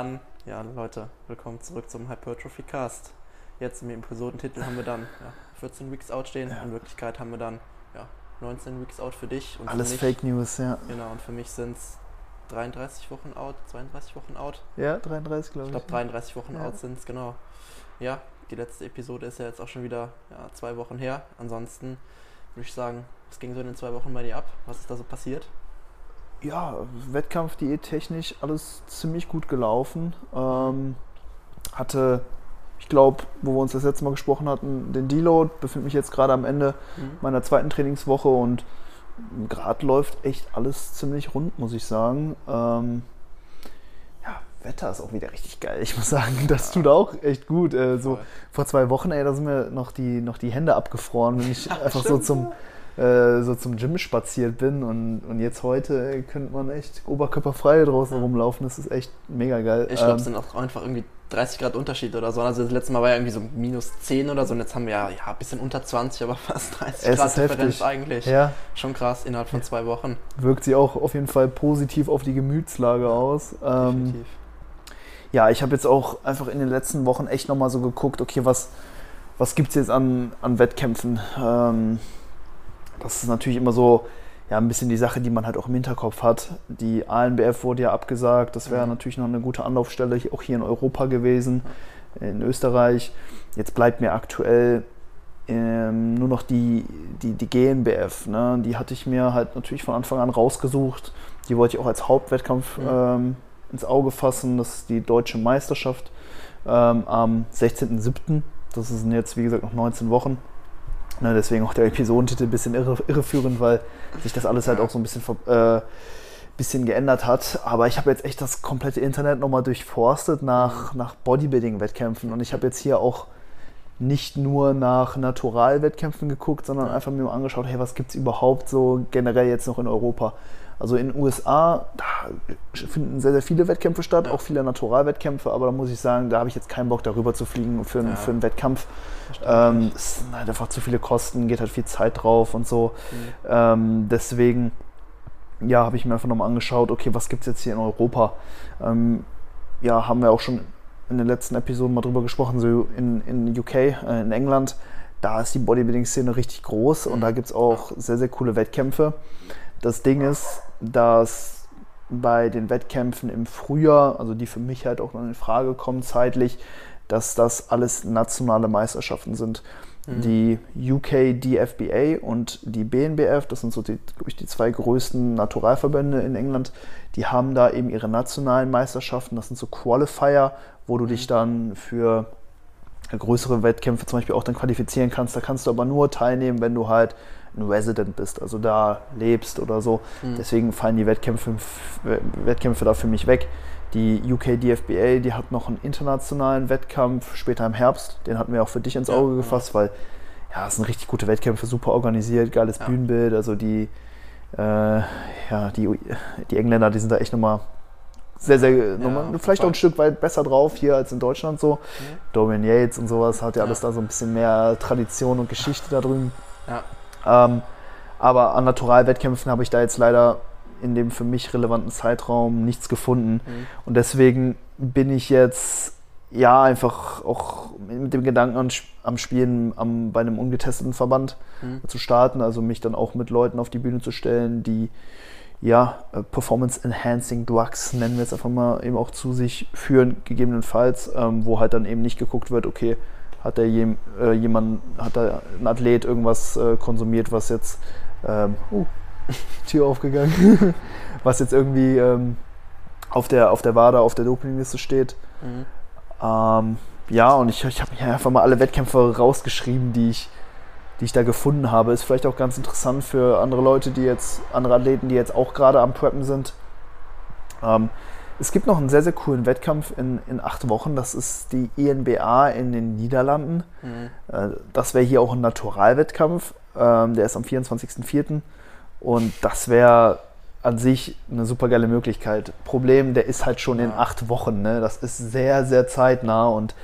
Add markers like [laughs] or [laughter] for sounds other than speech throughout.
dann, ja Leute, willkommen zurück zum Hypertrophy Cast. Jetzt im Episodentitel haben wir dann ja, 14 Weeks out stehen. Ja. In Wirklichkeit haben wir dann ja, 19 Weeks out für dich. Und Alles für mich, Fake News, ja. Genau, und für mich sind es 33 Wochen out, 32 Wochen out. Ja, 33 glaube Ich ich. glaube 33 Wochen Ja. out sind es, genau. Ja, die letzte Episode ist ja jetzt auch schon wieder zwei Wochen her. Ansonsten würde ich sagen, was ging so in den zwei Wochen bei dir ab? Was ist da so passiert? Ja, Wettkampf, Diät, technisch, alles ziemlich gut gelaufen. Ähm, hatte, ich glaube, wo wir uns das letzte Mal gesprochen hatten, den Deload, befinde mich jetzt gerade am Ende meiner zweiten Trainingswoche und gerade läuft echt alles ziemlich rund, muss ich sagen. Ähm, ja, Wetter ist auch wieder richtig geil. Ich muss sagen, [laughs] das tut auch echt gut. Äh, so Voll. vor zwei Wochen, ey, da sind mir noch die, noch die Hände abgefroren, wenn ich [laughs] einfach so zum, äh, so zum Gym spaziert bin. Und, und jetzt heute ey, könnte man echt oberkörperfrei draußen Ja. rumlaufen. Das ist echt mega geil. Ich glaube, Ähm, es sind auch einfach irgendwie 30 Grad Unterschied oder so. Also das letzte Mal war ja irgendwie so minus 10 oder so und jetzt haben wir ja, ja ein bisschen unter 20, aber [laughs] fast 30 Es Grad ist Differenz heftig. eigentlich. ja, Schon krass, innerhalb von zwei Wochen. wirkt sie auch auf jeden Fall positiv auf die Gemütslage aus. Ähm, Definitiv. ja, ich habe jetzt auch einfach in den letzten Wochen echt nochmal so geguckt, okay, was, was gibt es jetzt an, an Wettkämpfen? Ähm, das ist natürlich immer so ja, ein bisschen die Sache, die man halt auch im Hinterkopf hat. Die ANBF wurde ja abgesagt, das wäre Mhm. natürlich noch eine gute Anlaufstelle, auch hier in Europa gewesen, in Österreich. Jetzt bleibt mir aktuell ähm, nur noch die, die, die GNBF. Ne? Die hatte ich mir halt natürlich von Anfang an rausgesucht. Die wollte ich auch als Hauptwettkampf Mhm. ähm, ins Auge fassen. Das ist die deutsche Meisterschaft ähm, am 16.07. Das sind jetzt, wie gesagt, noch 19 Wochen. Ne, deswegen auch der Episodentitel ein bisschen irre, irreführend, weil sich das alles halt auch so ein bisschen, äh, bisschen geändert hat. Aber ich habe jetzt echt das komplette Internet nochmal durchforstet nach, nach Bodybuilding-Wettkämpfen. Und ich habe jetzt hier auch nicht nur nach Naturalwettkämpfen geguckt, sondern einfach mir mal angeschaut, hey, was gibt es überhaupt so generell jetzt noch in Europa? Also in den USA, da finden sehr, sehr viele Wettkämpfe statt, Ja. auch viele Naturalwettkämpfe, aber da muss ich sagen, da habe ich jetzt keinen Bock darüber zu fliegen für, einen- Ja. für einen Wettkampf. Ähm, es sind halt einfach zu viele Kosten, geht halt viel Zeit drauf und so. Mhm. Ähm, deswegen, ja, habe ich mir einfach nochmal angeschaut, okay, was gibt es jetzt hier in Europa? Ähm, ja, haben wir auch schon in den letzten Episoden mal drüber gesprochen, so in, in UK, äh, in England, da ist die Bodybuilding-Szene richtig groß und Mhm. da gibt es auch sehr, sehr coole Wettkämpfe. Das Ding ist, dass bei den Wettkämpfen im Frühjahr, also die für mich halt auch noch in Frage kommen zeitlich, dass das alles nationale Meisterschaften sind. Mhm. Die UK DFBA und die BNBF, das sind so die, glaub ich, die zwei größten Naturalverbände in England, die haben da eben ihre nationalen Meisterschaften. Das sind so Qualifier, wo du dich dann für größere Wettkämpfe zum Beispiel auch dann qualifizieren kannst. Da kannst du aber nur teilnehmen, wenn du halt ein Resident bist, also da lebst oder so. Mhm. Deswegen fallen die Wettkämpfe, Wettkämpfe da für mich weg. Die UK DFBA, die hat noch einen internationalen Wettkampf später im Herbst. Den hatten wir auch für dich ins Ja, Auge ja. gefasst, weil ja, es sind richtig gute Wettkämpfe, super organisiert, geiles Ja. Bühnenbild. Also die, äh, ja, die, die Engländer, die sind da echt nochmal sehr, sehr, nochmal, auf jeden vielleicht auch ein Stück weit besser drauf hier als in Deutschland so. Mhm. Dorian Yates und sowas hat ja Ja. alles da so ein bisschen mehr Tradition und Geschichte da drüben. Ja. Ähm, aber an Naturalwettkämpfen habe ich da jetzt leider in dem für mich relevanten Zeitraum nichts gefunden. Mhm. Und deswegen bin ich jetzt ja einfach auch mit dem Gedanken an, am Spielen am, bei einem ungetesteten Verband Mhm. zu starten, also mich dann auch mit Leuten auf die Bühne zu stellen, die ja, äh, Performance Enhancing Drugs nennen wir es einfach mal eben auch zu sich führen, gegebenenfalls, ähm, wo halt dann eben nicht geguckt wird, okay, hat der jem, äh, jemand, hat da ein Athlet irgendwas äh, konsumiert, was jetzt ähm, oh, [laughs] Tür aufgegangen, [laughs] was jetzt irgendwie ähm, auf der auf der WADA, auf der Dopingliste steht. Mhm. Ähm, ja, und ich, ich habe mir einfach mal alle Wettkämpfe rausgeschrieben, die ich, die ich da gefunden habe. Ist vielleicht auch ganz interessant für andere Leute, die jetzt, andere Athleten, die jetzt auch gerade am Preppen sind. Ähm, es gibt noch einen sehr, sehr coolen Wettkampf in, in acht Wochen. Das ist die INBA in den Niederlanden. Mhm. Äh, Das wäre hier auch ein Naturalwettkampf. Ähm, Der ist am 24.04. Und das wäre an sich eine super geile Möglichkeit. Problem, der ist halt schon in acht Wochen. Ne? Das ist sehr, sehr zeitnah und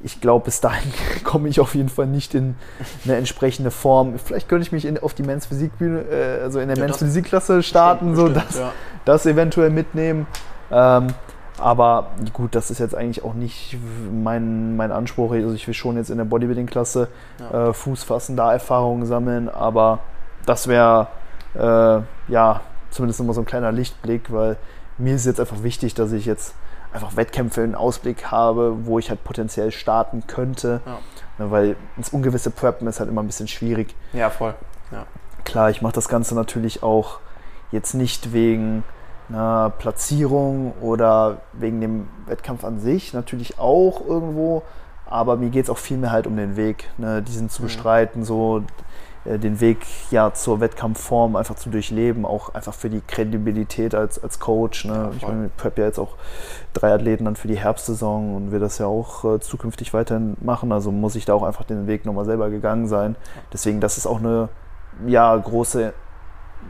ich glaube, bis dahin [laughs] komme ich auf jeden Fall nicht in eine entsprechende Form. Vielleicht könnte ich mich in, auf die Men's Physikbühne, äh, also in der Ja, Men's Physikklasse starten, so Bestimmt, das, ja. das eventuell mitnehmen. Ähm, Aber gut, das ist jetzt eigentlich auch nicht mein, mein Anspruch. Also ich will schon jetzt in der Bodybuilding-Klasse Ja. äh, Fuß fassen, da Erfahrungen sammeln, aber das wäre äh, ja zumindest immer so ein kleiner Lichtblick, weil mir ist jetzt einfach wichtig, dass ich jetzt einfach Wettkämpfe in Ausblick habe, wo ich halt potenziell starten könnte. Ja. Ne, weil ins ungewisse Preppen ist halt immer ein bisschen schwierig. Ja, voll. Ja. Klar, ich mache das Ganze natürlich auch jetzt nicht wegen einer Platzierung oder wegen dem Wettkampf an sich, natürlich auch irgendwo, aber mir geht es auch vielmehr halt um den Weg, ne, diesen zu Mhm. bestreiten, so äh, den Weg ja zur Wettkampfform einfach zu durchleben, auch einfach für die Kredibilität als, als Coach. Ne? Ja, ich meine, ich prep ja jetzt auch drei Athleten dann für die Herbstsaison und will das ja auch äh, zukünftig weiterhin machen, also muss ich da auch einfach den Weg nochmal selber gegangen sein. Deswegen, das ist auch eine ja, große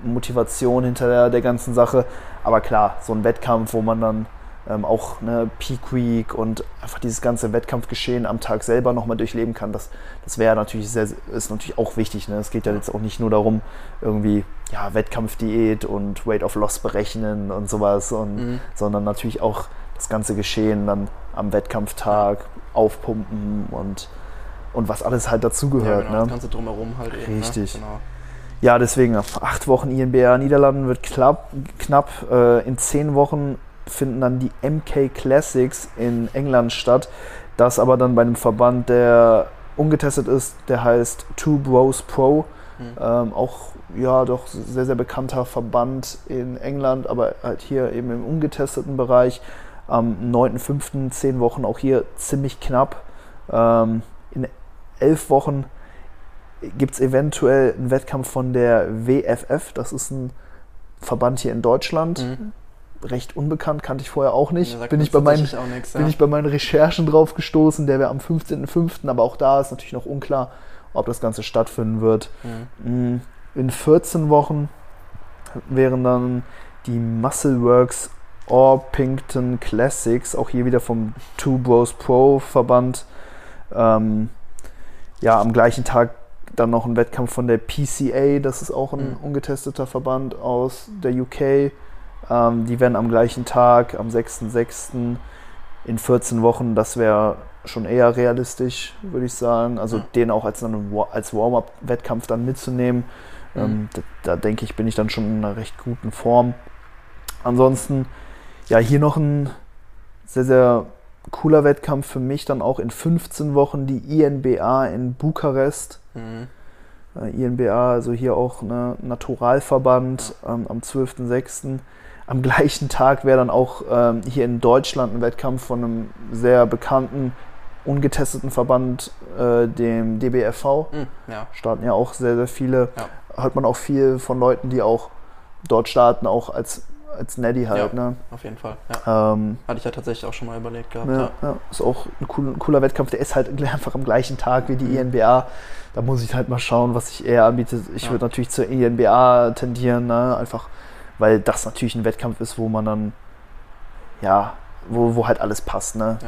Motivation hinter der, der ganzen Sache. Aber klar, so ein Wettkampf, wo man dann ähm, auch eine Peak Week und einfach dieses ganze Wettkampfgeschehen am Tag selber nochmal durchleben kann, das, das wäre natürlich sehr, ist natürlich auch wichtig. Ne? Es geht ja jetzt auch nicht nur darum, irgendwie ja, Wettkampfdiät und Weight of Loss berechnen und sowas, und, Mhm. sondern natürlich auch das ganze Geschehen dann am Wettkampftag aufpumpen und, und was alles halt ja, dazugehört. genau, das ne? Ganze drumherum halt eben. Richtig. Ne? Genau. Ja, deswegen, acht Wochen INBA Niederlanden wird knapp. knapp. Äh, in zehn Wochen finden dann die MK Classics in England statt. Das aber dann bei einem Verband, der ungetestet ist, der heißt Two Bros Pro. Mhm. Ähm, auch, ja, doch sehr, sehr bekannter Verband in England, aber halt hier eben im ungetesteten Bereich. Am 9.5., zehn Wochen, auch hier ziemlich knapp. Ähm, in elf Wochen gibt es eventuell einen Wettkampf von der WFF. Das ist ein Verband hier in Deutschland. Mhm. Recht unbekannt, kannte ich vorher auch nicht. Sagt bin, ich bei meinen, nix, bin ja. ich bei meinen Recherchen drauf gestoßen. Der wäre am 15.05., aber auch da ist natürlich noch unklar, ob das Ganze stattfinden wird. Mhm. In 14 Wochen wären dann die Muscleworks Orpington Classics, auch hier wieder vom Two Bros Pro Verband. Ähm, ja, am gleichen Tag dann noch ein Wettkampf von der PCA, das ist auch ein Mhm. ungetesteter Verband aus der UK. Ähm, die werden am gleichen Tag, am 6.6. in 14 Wochen, das wäre schon eher realistisch, würde ich sagen. Also Ja. den auch als, als Warm-up-Wettkampf dann mitzunehmen. Mhm. Ähm, da, da denke ich, bin ich dann schon in einer recht guten Form. Ansonsten, ja, hier noch ein sehr, sehr cooler Wettkampf für mich dann auch in 15 Wochen die INBA in Bukarest. Mhm. Äh, INBA, also hier auch ein Naturalverband ähm, am 12.06. Am gleichen Tag wäre dann auch ähm, hier in Deutschland ein Wettkampf von einem sehr bekannten, ungetesteten Verband, äh, dem DBFV. Mhm. Ja. Starten ja auch sehr, sehr viele. Ja. Hört man auch viel von Leuten, die auch dort starten, auch als, als Neddy halt. Ja. Ne? Auf jeden Fall. Ja. Ähm, Hatte ich ja tatsächlich auch schon mal überlegt gehabt. ja, Ja. ist auch ein cooler, ein cooler Wettkampf. Der ist halt [laughs] einfach am gleichen Tag wie die Mhm. INBA. Da muss ich halt mal schauen, was sich eher anbietet. Ich würde natürlich zur INBA tendieren, ne? einfach weil das natürlich ein Wettkampf ist, wo man dann, ja, wo, wo halt alles passt. Ne?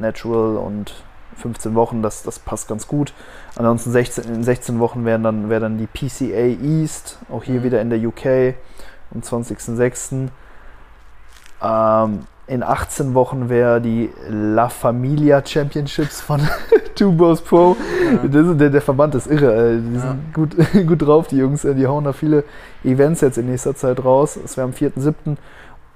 Natural und 15 Wochen, das, das passt ganz gut. Ansonsten 16, in 16 Wochen wären dann, wäre dann die PCA East, auch hier Mhm. wieder in der UK am 20.06. Ähm, in 18 Wochen wäre die La Familia Championships von [laughs] Two Bros Pro. Ja. Das der, der Verband ist irre. Ey. Die Ja. sind gut, [laughs] gut drauf, die Jungs. Die hauen da viele Events jetzt in nächster Zeit raus. Es wäre am 4.7.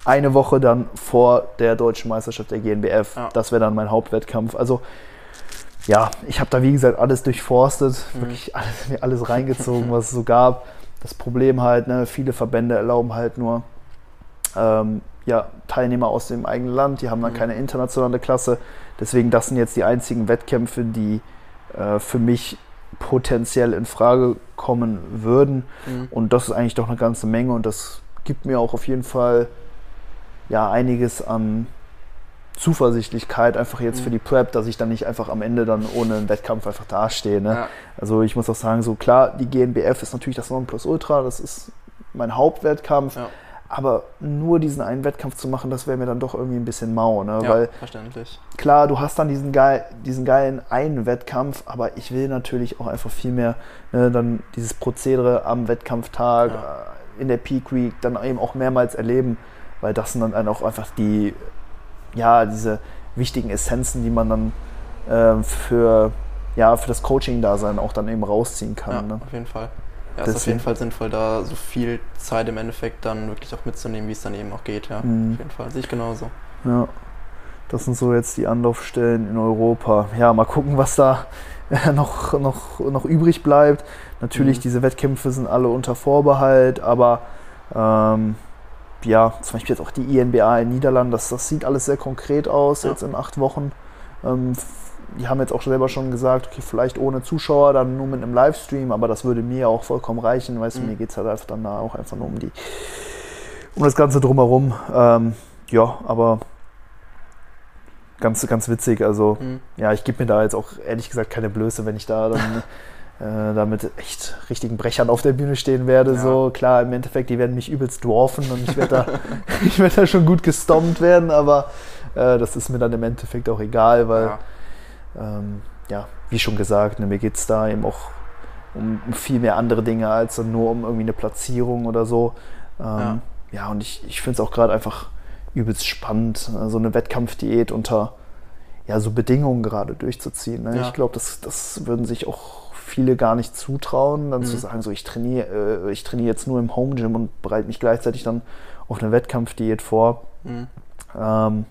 Eine Woche dann vor der deutschen Meisterschaft der GNBF. Ja. Das wäre dann mein Hauptwettkampf. Also, ja, ich habe da wie gesagt alles durchforstet, Mhm. wirklich alles, mir alles reingezogen, was es so gab. Das Problem halt, ne, viele Verbände erlauben halt nur ähm, ja, Teilnehmer aus dem eigenen Land, die haben dann Mhm. keine internationale Klasse. Deswegen, das sind jetzt die einzigen Wettkämpfe, die äh, für mich potenziell in Frage kommen würden. Mhm. Und das ist eigentlich doch eine ganze Menge und das gibt mir auch auf jeden Fall ja einiges an Zuversichtlichkeit einfach jetzt Mhm. für die Prep, dass ich dann nicht einfach am Ende dann ohne einen Wettkampf einfach dastehe. Ne? Ja. Also ich muss auch sagen, so klar, die GNBF ist natürlich das Nonplusultra, das ist mein Hauptwettkampf, Ja. aber nur diesen einen Wettkampf zu machen, das wäre mir dann doch irgendwie ein bisschen mau, ne? ja, weil verständlich. klar, du hast dann diesen, geil, diesen geilen einen Wettkampf, aber ich will natürlich auch einfach viel mehr ne, dann dieses Prozedere am Wettkampftag, Ja. äh, in der Peak Week, dann eben auch mehrmals erleben, weil das sind dann auch einfach die ja, diese wichtigen Essenzen, die man dann äh, für, ja, für das Coaching-Dasein auch dann eben rausziehen kann. Ja, ne? auf jeden Fall. Ja, ist auf jeden Fall sinnvoll, da so viel Zeit im Endeffekt dann wirklich auch mitzunehmen, wie es dann eben auch geht. Ja, Mhm. auf jeden Fall. Sehe ich genauso. Ja, das sind so jetzt die Anlaufstellen in Europa. Ja, mal gucken, was da [laughs] noch, noch, noch übrig bleibt. Natürlich, Mhm. diese Wettkämpfe sind alle unter Vorbehalt, aber ähm, ja, zum Beispiel jetzt auch die INBA in Niederlanden, das, das sieht alles sehr konkret aus Ja. jetzt in acht Wochen. Ähm, die haben jetzt auch selber schon gesagt, okay, vielleicht ohne Zuschauer, dann nur mit einem Livestream, aber das würde mir auch vollkommen reichen. Weißt du, Mhm. mir geht es halt einfach dann da auch einfach nur um die, um das Ganze drumherum. Ähm, ja, aber ganz, ganz witzig. Also, Mhm. ja, ich gebe mir da jetzt auch ehrlich gesagt keine Blöße, wenn ich da dann [laughs] äh, da mit echt richtigen Brechern auf der Bühne stehen werde. Ja. So, klar, im Endeffekt, die werden mich übelst dwarfen und ich werde da, [laughs] ich werd da schon gut gestompt werden, aber äh, das ist mir dann im Endeffekt auch egal, weil, Ja. ähm, ja, wie schon gesagt, ne, mir geht es da eben auch um, um viel mehr andere Dinge als nur um irgendwie eine Platzierung oder so. Ähm, Ja. ja. und ich, ich finde es auch gerade einfach übelst spannend, äh, so eine Wettkampfdiät unter ja, so Bedingungen gerade durchzuziehen. Ne? Ich glaube, das, das würden sich auch viele gar nicht zutrauen, dann zu Mhm. sagen, so ich trainiere, äh, ich trainiere jetzt nur im Home Gym und bereite mich gleichzeitig dann auf eine Wettkampfdiät vor. Mhm. Ähm,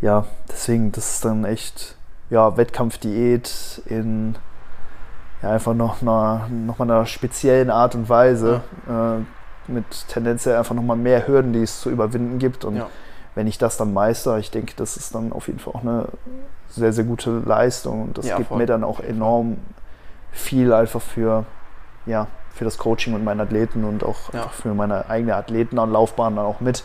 ja, deswegen, das ist dann echt, ja, Wettkampfdiät in ja, einfach noch einer, noch mal einer speziellen Art und Weise. Äh, mit tendenziell einfach nochmal mehr Hürden, die es zu überwinden gibt. Und Ja. wenn ich das dann meister, ich denke, das ist dann auf jeden Fall auch eine sehr, sehr gute Leistung. Und das Ja, gibt voll. mir dann auch enorm viel einfach für, ja, für das Coaching und meinen Athleten und auch Ja. für meine eigene Athletenlaufbahn dann auch mit.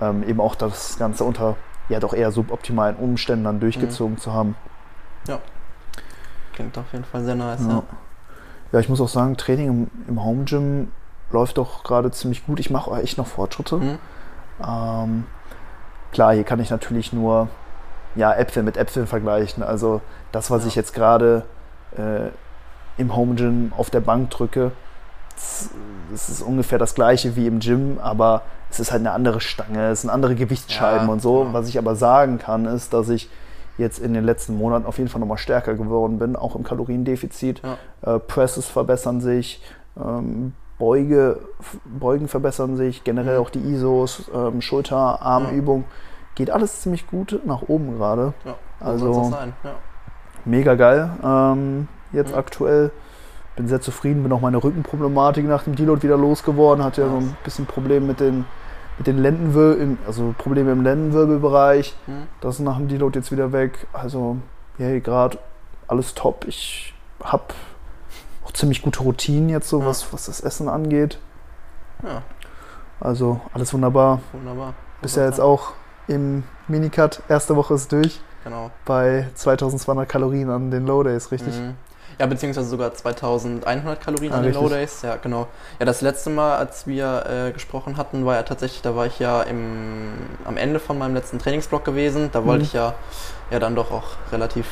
Ähm, eben auch das Ganze unter ja doch eher suboptimalen Umständen dann durchgezogen zu haben. Klingt auf jeden Fall sehr nice. Ja. Ja. ja, ich muss auch sagen, Training im, im Home Gym läuft doch gerade ziemlich gut. Ich mache auch echt noch Fortschritte. Mhm. Ähm, klar, hier kann ich natürlich nur ja, Äpfel mit Äpfeln vergleichen. Also das, was Ja. ich jetzt gerade äh, im Home Gym auf der Bank drücke, das ist ungefähr das gleiche wie im Gym, aber es ist halt eine andere Stange, es sind andere Gewichtsscheiben Ja, und so. genau. Was ich aber sagen kann, ist, dass ich jetzt in den letzten Monaten auf jeden Fall nochmal stärker geworden bin, auch im Kaloriendefizit. Ja. Äh, Presses verbessern sich, ähm, Beuge, Beugen verbessern sich, generell Mhm. auch die ISOs, ähm, Schulter, Armübung. Geht alles ziemlich gut nach oben gerade. Ja. So Also-. Ja. Mega geil. Ähm, jetzt Mhm. aktuell bin sehr zufrieden, bin auch meine Rückenproblematik nach dem Deload wieder losgeworden. Hatte ja so ein bisschen Probleme mit den, mit den Lendenwirbeln, also Probleme im Lendenwirbelbereich. Mhm. Das ist nach dem Deload jetzt wieder weg. Also, hey, gerade alles top. Ich habe auch ziemlich gute Routinen jetzt, so Ja. was, was das Essen angeht. ja, Also, alles wunderbar. wunderbar. Bist ja jetzt auch im Minicut. Erste Woche ist durch. Genau. Bei 2200 Kalorien an den Low Days, richtig? Mhm. Ja, beziehungsweise sogar 2100 Kalorien Ah, an den. Low Days. Ja, genau. Ja, das letzte Mal, als wir äh, gesprochen hatten, war ja tatsächlich, da war ich ja im, am Ende von meinem letzten Trainingsblock gewesen. Da wollte Mhm. ich ja, ja dann doch auch relativ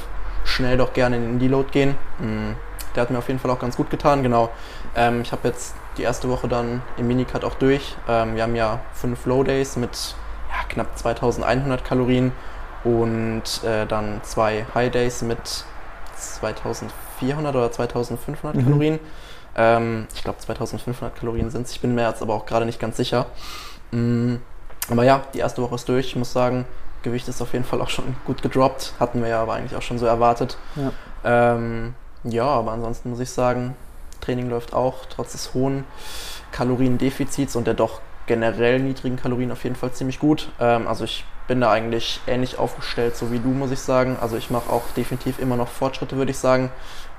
schnell doch gerne in den Deload gehen. Mhm. Der hat mir auf jeden Fall auch ganz gut getan, genau. Ähm, ich habe jetzt die erste Woche dann im Minicut auch durch. Ähm, wir haben ja fünf Low Days mit ja, knapp 2100 Kalorien und äh, dann zwei High Days mit 2400 oder 2500 Mhm. Kalorien. Ähm, ich glaube 2500 Kalorien sind es. Ich bin mir jetzt aber auch gerade nicht ganz sicher. Mm, aber ja, die erste Woche ist durch. Ich muss sagen, Gewicht ist auf jeden Fall auch schon gut gedroppt. Hatten wir ja aber eigentlich auch schon so erwartet. Ja. Ähm, ja, aber ansonsten muss ich sagen, Training läuft auch trotz des hohen Kaloriendefizits und der doch generell niedrigen Kalorien auf jeden Fall ziemlich gut. Ähm, also ich bin da eigentlich ähnlich aufgestellt, so wie du, muss ich sagen. Also ich mache auch definitiv immer noch Fortschritte, würde ich sagen.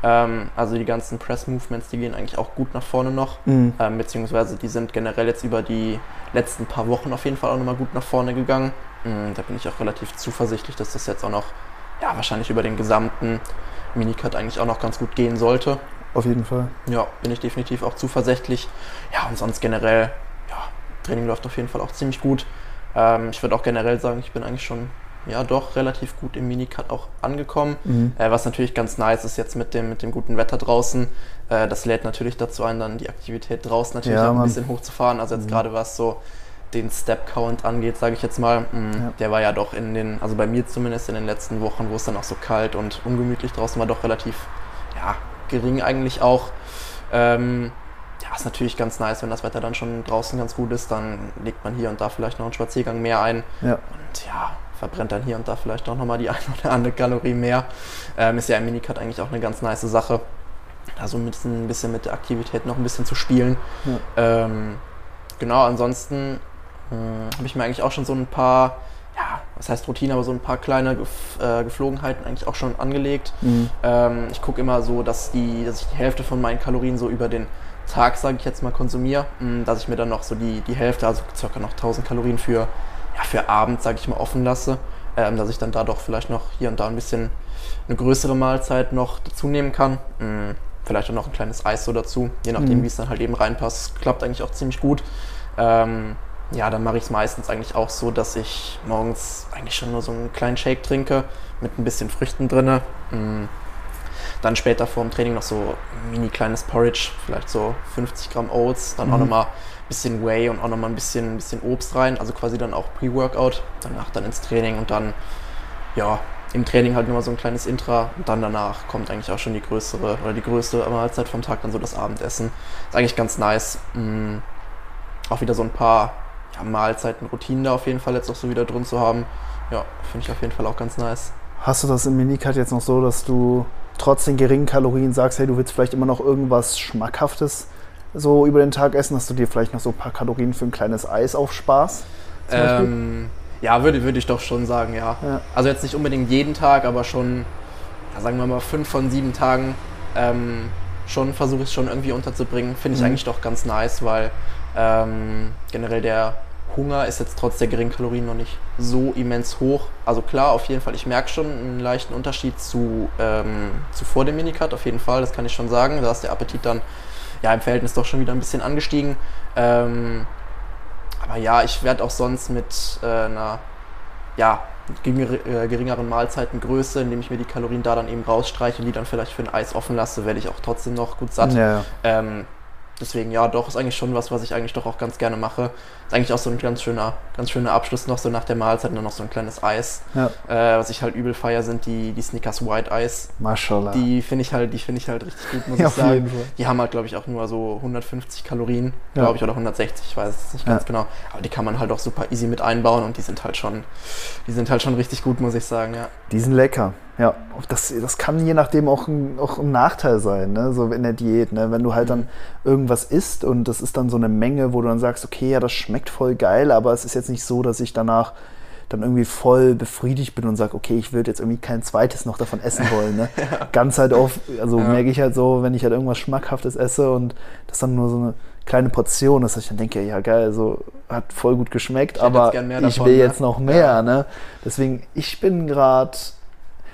Ähm, also die ganzen Press-Movements, die gehen eigentlich auch gut nach vorne noch. Mhm. Ähm, beziehungsweise die sind generell jetzt über die letzten paar Wochen auf jeden Fall auch nochmal gut nach vorne gegangen. Mm, da bin ich auch relativ zuversichtlich, dass das jetzt auch noch, ja, wahrscheinlich über den gesamten Minicut eigentlich auch noch ganz gut gehen sollte. Auf jeden Fall. Ja, bin ich definitiv auch zuversichtlich. Ja, und sonst generell, ja, Training läuft auf jeden Fall auch ziemlich gut. Ähm, ich würde auch generell sagen, ich bin eigentlich schon, ja, doch relativ gut im Minicut auch angekommen. Mhm. Äh, was natürlich ganz nice ist jetzt mit dem, mit dem guten Wetter draußen. Äh, das lädt natürlich dazu ein, dann die Aktivität draußen natürlich Ja, auch ein Mann. bisschen hochzufahren. Also jetzt Mhm. gerade war es so, den Step-Count angeht, sage ich jetzt mal, mh, Ja. der war ja doch in den, also bei mir zumindest in den letzten Wochen, wo es dann auch so kalt und ungemütlich draußen war, doch relativ ja, gering eigentlich auch. Ähm, ja, ist natürlich ganz nice, wenn das Wetter dann schon draußen ganz gut ist, dann legt man hier und da vielleicht noch einen Spaziergang mehr ein Ja. und ja, verbrennt dann hier und da vielleicht auch nochmal die [laughs] eine oder andere Kalorie mehr. Ähm, ist ja im Minicut eigentlich auch eine ganz nice Sache. Also ein bisschen, ein bisschen mit der Aktivität noch ein bisschen zu spielen. Ja. Ähm, genau, ansonsten habe ich mir eigentlich auch schon so ein paar, ja, was heißt Routine, aber so ein paar kleine Gef äh, Geflogenheiten eigentlich auch schon angelegt. Mhm. Ähm, ich gucke immer so, dass, die, dass ich die Hälfte von meinen Kalorien so über den Tag, sage ich jetzt mal, konsumiere, mh, dass ich mir dann noch so die, die Hälfte, also circa noch 1000 Kalorien für, ja, für Abend, sage ich mal, offen lasse, ähm, dass ich dann da doch vielleicht noch hier und da ein bisschen eine größere Mahlzeit noch dazu nehmen kann. Mh, vielleicht auch noch ein kleines Eis so dazu, je nachdem, Mhm. wie es dann halt eben reinpasst. Klappt eigentlich auch ziemlich gut. Ähm, ja, dann mache ich es meistens eigentlich auch so, dass ich morgens eigentlich schon nur so einen kleinen Shake trinke mit ein bisschen Früchten drin. Dann später vor dem Training noch so ein mini kleines Porridge, vielleicht so 50 Gramm Oats, dann auch Mhm. nochmal ein bisschen Whey und auch nochmal ein bisschen, ein bisschen Obst rein, also quasi dann auch Pre-Workout, danach dann ins Training und dann, ja, im Training halt nochmal so ein kleines Intra und dann danach kommt eigentlich auch schon die größere oder die größte Mahlzeit vom Tag, dann so das Abendessen. Ist eigentlich ganz nice. Mm, auch wieder so ein paar ja, Mahlzeiten, Routinen da auf jeden Fall jetzt auch so wieder drin zu haben. Ja, finde ich auf jeden Fall auch ganz nice. Hast du das im Minicut jetzt noch so, dass du trotz den geringen Kalorien sagst, hey, du willst vielleicht immer noch irgendwas Schmackhaftes so über den Tag essen, dass du dir vielleicht noch so ein paar Kalorien für ein kleines Eis aufsparst? Ähm, ja, würde, würde ich doch schon sagen, ja. Ja. Also jetzt nicht unbedingt jeden Tag, aber schon, sagen wir mal, fünf von sieben Tagen ähm, schon versuche ich es schon irgendwie unterzubringen. Finde ich Mhm. eigentlich doch ganz nice, weil ähm, generell der Hunger ist jetzt trotz der geringen Kalorien noch nicht so immens hoch. Also klar, auf jeden Fall, ich merke schon einen leichten Unterschied zu, ähm, zu vor dem Minicut, auf jeden Fall, das kann ich schon sagen. Da ist der Appetit dann ja im Verhältnis doch schon wieder ein bisschen angestiegen. Ähm, aber ja, ich werde auch sonst mit äh, einer ja, äh, geringeren Mahlzeitengröße, indem ich mir die Kalorien da dann eben rausstreiche und die dann vielleicht für ein Eis offen lasse, werde ich auch trotzdem noch gut satt. Ja. Ähm, deswegen ja, doch, ist eigentlich schon was, was ich eigentlich doch auch ganz gerne mache. Ist eigentlich auch so ein ganz schöner, ganz schöner Abschluss noch so nach der Mahlzeit und dann noch so ein kleines Eis. ja. Äh, was ich halt übel feier, sind die, die Snickers White Eis. Mashallah. Die finde ich halt, die finde ich halt richtig gut, muss Ja, ich sagen. Die haben halt, glaube ich, auch nur so 150 Kalorien, Ja. glaube ich, oder 160, ich weiß es nicht ganz genau. Aber die kann man halt auch super easy mit einbauen und die sind halt schon, die sind halt schon richtig gut, muss ich sagen, ja. Die sind lecker. Ja, das, das kann je nachdem auch ein, auch ein Nachteil sein, ne? so in der Diät. Ne? Wenn du halt dann irgendwas isst und das ist dann so eine Menge, wo du dann sagst, okay, ja, das schmeckt voll geil, aber es ist jetzt nicht so, dass ich danach dann irgendwie voll befriedigt bin und sage, okay, ich würde jetzt irgendwie kein zweites noch davon essen wollen. Ne? [laughs] Ganz halt oft, also Ja. merke ich halt so, wenn ich halt irgendwas Schmackhaftes esse und das dann nur so eine kleine Portion ist, dass ich dann denke, ja geil, so hat voll gut geschmeckt, Ich aber mehr ich davon, will ne? jetzt noch mehr. Ne? Deswegen, ich bin gerade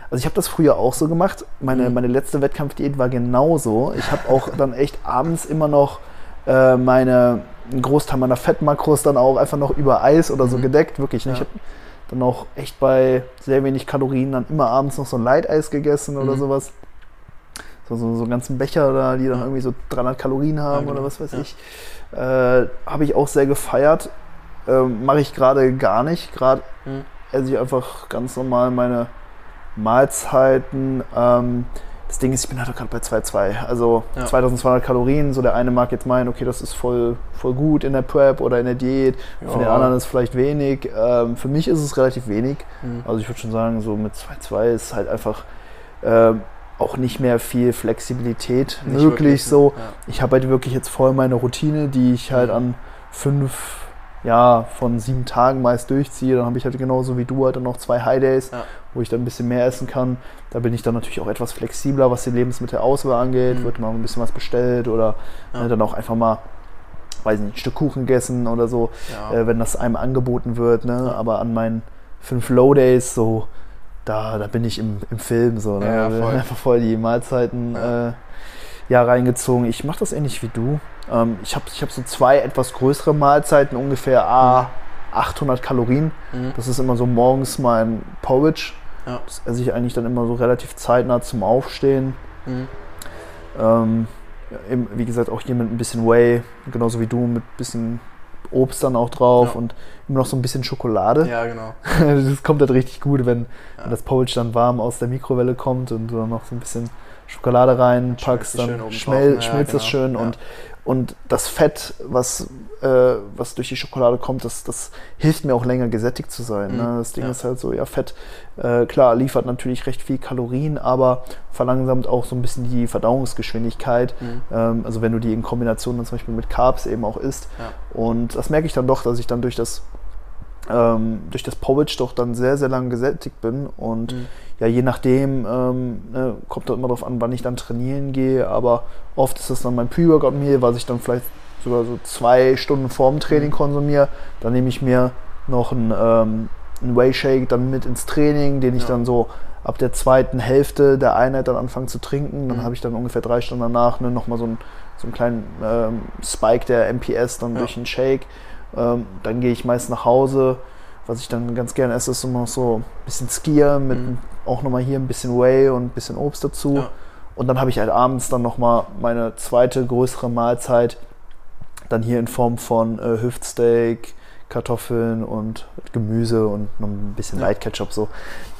also ich habe das früher auch so gemacht. Meine, Mhm. meine letzte Wettkampfdiät war genauso. Ich habe auch dann echt abends immer noch äh, meine einen Großteil meiner Fettmakros dann auch einfach noch über Eis oder so Mhm. gedeckt. Wirklich. Ne? Ich Ja. habe dann auch echt bei sehr wenig Kalorien dann immer abends noch so ein Leiteis gegessen oder Mhm. sowas. So, so, so einen ganzen Becher da, die dann irgendwie so 300 Kalorien haben Ja, oder genau. was weiß Ja. ich. Äh, habe ich auch sehr gefeiert. Ähm, Mache ich gerade gar nicht. Gerade Mhm. esse ich einfach ganz normal meine Mahlzeiten. Ähm, das Ding ist, ich bin halt gerade bei 2,2. Also Ja. 2200 Kalorien. So der eine mag jetzt meinen, okay, das ist voll, voll gut in der Prep oder in der Diät. Für Ja. den anderen ist es vielleicht wenig. Ähm, für mich ist es relativ wenig. Mhm. Also ich würde schon sagen, so mit 2,2 ist halt einfach ähm, auch nicht mehr viel Flexibilität Nicht möglich. wirklich, so. ja. Ich habe halt wirklich jetzt voll meine Routine, die ich halt Mhm. an fünf, ja, von sieben Tagen meist durchziehe. Dann habe ich halt genauso wie du halt dann noch zwei High Days, Ja. wo ich dann ein bisschen mehr essen kann. Da bin ich dann natürlich auch etwas flexibler, was die Lebensmittelauswahl angeht. Mhm. Wird mal ein bisschen was bestellt oder Ja. äh, dann auch einfach mal, weiß nicht, ein Stück Kuchen gegessen oder so, Ja. äh, wenn das einem angeboten wird. Ne? Aber an meinen fünf Low Days so, da, da bin ich im, im Film so. Ne? Ja, voll. [laughs] Einfach voll die Mahlzeiten äh, ja, reingezogen. Ich mache das ähnlich wie du. Ähm, ich habe ich hab so zwei etwas größere Mahlzeiten, ungefähr ah, 800 Kalorien. Mhm. Das ist immer so morgens mein Porridge. Ja. Das esse ich eigentlich dann immer so relativ zeitnah zum Aufstehen. Mhm. Ähm, eben, wie gesagt, auch hier mit ein bisschen Whey, genauso wie du, mit ein bisschen Obst dann auch drauf Ja. und immer noch so ein bisschen Schokolade. Ja, genau. [laughs] Das kommt halt richtig gut, wenn, Ja. wenn das Porridge dann warm aus der Mikrowelle kommt und dann noch so ein bisschen Schokolade reinpackst, die schön dann schmel ne? Ja, schmilzt das genau. schön Ja. und, und das Fett, was, äh, was durch die Schokolade kommt, das, das hilft mir auch länger gesättigt zu sein. Ne? Mhm. Das Ding Ja. ist halt so, ja, Fett, äh, klar, liefert natürlich recht viel Kalorien, aber verlangsamt auch so ein bisschen die Verdauungsgeschwindigkeit. Mhm. Ähm, also wenn du die in Kombination dann zum Beispiel mit Carbs eben auch isst. Ja. Und das merke ich dann doch, dass ich dann durch das, ähm, durch das Porridge doch dann sehr, sehr lang gesättigt bin. Und Mhm. Ja, je nachdem, ähm, ne, kommt dann immer darauf an, wann ich dann trainieren gehe. Aber oft ist das dann mein Pre-Workout-Meal, was ich dann vielleicht sogar so zwei Stunden vorm Training Mhm. konsumiere. Dann nehme ich mir noch einen, ähm, einen Whey-Shake dann mit ins Training, den ich Ja. dann so ab der zweiten Hälfte der Einheit dann anfange zu trinken. Dann Mhm. habe ich dann ungefähr drei Stunden danach ne, nochmal so einen, so einen kleinen ähm, Spike der MPS dann Ja. durch einen Shake. Ähm, dann gehe ich meist nach Hause. Was ich dann ganz gerne esse, ist immer noch so ein bisschen Skier mit Mhm. auch nochmal hier ein bisschen Whey und ein bisschen Obst dazu. Ja. Und dann habe ich halt abends dann nochmal meine zweite größere Mahlzeit. Dann hier in Form von äh, Hüftsteak, Kartoffeln und Gemüse und noch ein bisschen Ja. Light Ketchup. So.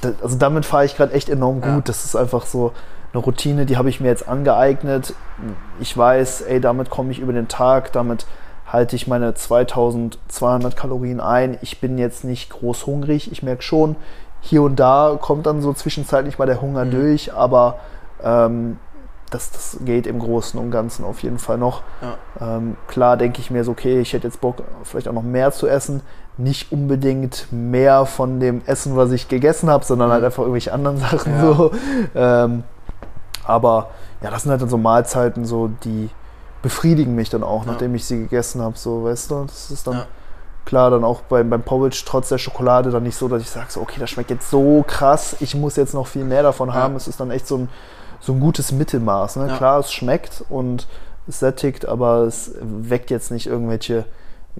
Da, also damit fahre ich gerade echt enorm gut. Ja. Das ist einfach so eine Routine, die habe ich mir jetzt angeeignet. Ich weiß, ey, damit komme ich über den Tag, damit halte ich meine 2200 Kalorien ein. Ich bin jetzt nicht groß hungrig. Ich merke schon, hier und da kommt dann so zwischenzeitlich mal der Hunger Mhm. durch, aber ähm, das, das geht im Großen und Ganzen auf jeden Fall noch. Ja. Ähm, klar denke ich mir so, okay, ich hätte jetzt Bock, vielleicht auch noch mehr zu essen. Nicht unbedingt mehr von dem Essen, was ich gegessen habe, sondern Mhm. halt einfach irgendwelche anderen [laughs] Sachen Ja. so. Ähm, aber ja, das sind halt dann so Mahlzeiten, so die befriedigen mich dann auch, Ja. nachdem ich sie gegessen habe. So, weißt du, das ist dann Ja. klar dann auch beim, beim Porridge trotz der Schokolade dann nicht so, dass ich sage, so, okay, das schmeckt jetzt so krass, ich muss jetzt noch viel mehr davon haben. Es ist dann echt so ein, so ein gutes Mittelmaß. Ne? Klar, es schmeckt und es sättigt, aber es weckt jetzt nicht irgendwelche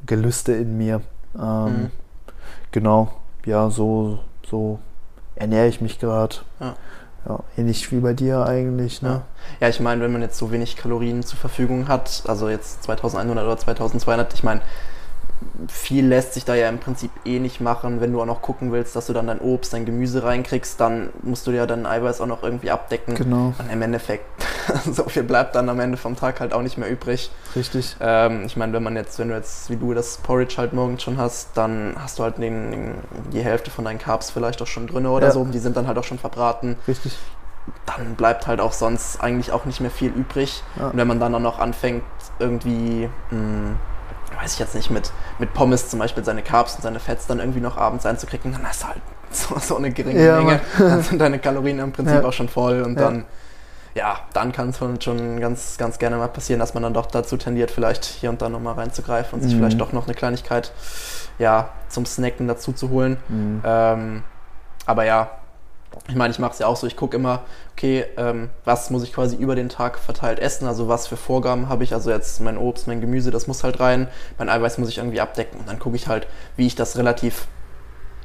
Gelüste in mir. Ähm, Mhm. Genau, ja, so, so ernähre ich mich gerade. Ja. Ja, ähnlich wie bei dir eigentlich. Ne? Ja. ich meine, wenn man jetzt so wenig Kalorien zur Verfügung hat, also jetzt 2100 oder 2200, ich meine, viel lässt sich da ja im Prinzip eh nicht machen. Wenn du auch noch gucken willst, dass du dann dein Obst, dein Gemüse reinkriegst, dann musst du ja dein Eiweiß auch noch irgendwie abdecken. Genau, Und im Endeffekt, [laughs] so viel bleibt dann am Ende vom Tag halt auch nicht mehr übrig. richtig. Ähm, ich meine, wenn man jetzt, wenn du jetzt wie du das Porridge halt morgens schon hast, dann hast du halt den, den, die Hälfte von deinen Carbs vielleicht auch schon drin oder Ja. so. Die sind dann halt auch schon verbraten. Richtig. Dann bleibt halt auch sonst eigentlich auch nicht mehr viel übrig. Ja. Und wenn man dann auch noch anfängt, irgendwie, mh, weiß ich jetzt nicht, mit, mit Pommes zum Beispiel seine Carbs und seine Fets dann irgendwie noch abends einzukriegen, dann hast du halt [laughs] so, so eine geringe Ja, Menge. [laughs] Dann sind deine Kalorien im Prinzip Ja. auch schon voll und Ja. dann ja, dann kann es schon- ganz, ganz gerne mal passieren, dass man dann doch dazu tendiert, vielleicht hier und da nochmal reinzugreifen und sich Mhm. vielleicht doch noch eine Kleinigkeit ja, zum Snacken dazu zu holen. Mhm. Ähm, aber ja, ich meine, ich mache es ja auch so, ich gucke immer, okay, ähm, was muss ich quasi über den Tag verteilt essen, also was für Vorgaben habe ich, also jetzt mein Obst, mein Gemüse, das muss halt rein, mein Eiweiß muss ich irgendwie abdecken und dann gucke ich halt, wie ich das relativ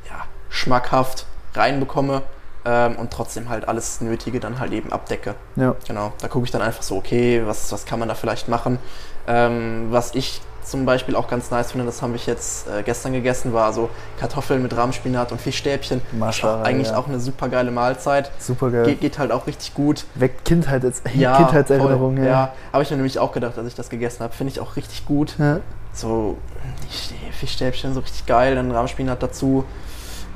ja, schmackhaft reinbekomme ähm, und trotzdem halt alles Nötige dann halt eben abdecke. Ja. Genau, da gucke ich dann einfach so, okay, was, was kann man da vielleicht machen. Ähm, was ich zum Beispiel auch ganz nice finde, das habe ich jetzt äh, gestern gegessen, war so Kartoffeln mit Rahmspinat und Fischstäbchen. Maschallah, Eigentlich ja. auch eine super geile Mahlzeit. Super geil. Geht, geht halt auch richtig gut. Weckt Kindheit jetzt, [laughs] Ja, Kindheitserinnerungen. voll, Ja. ja. Habe ich mir nämlich auch gedacht, als ich das gegessen habe. Finde ich auch richtig gut. Ja. So Fischstäbchen, so richtig geil, dann Rahmspinat dazu.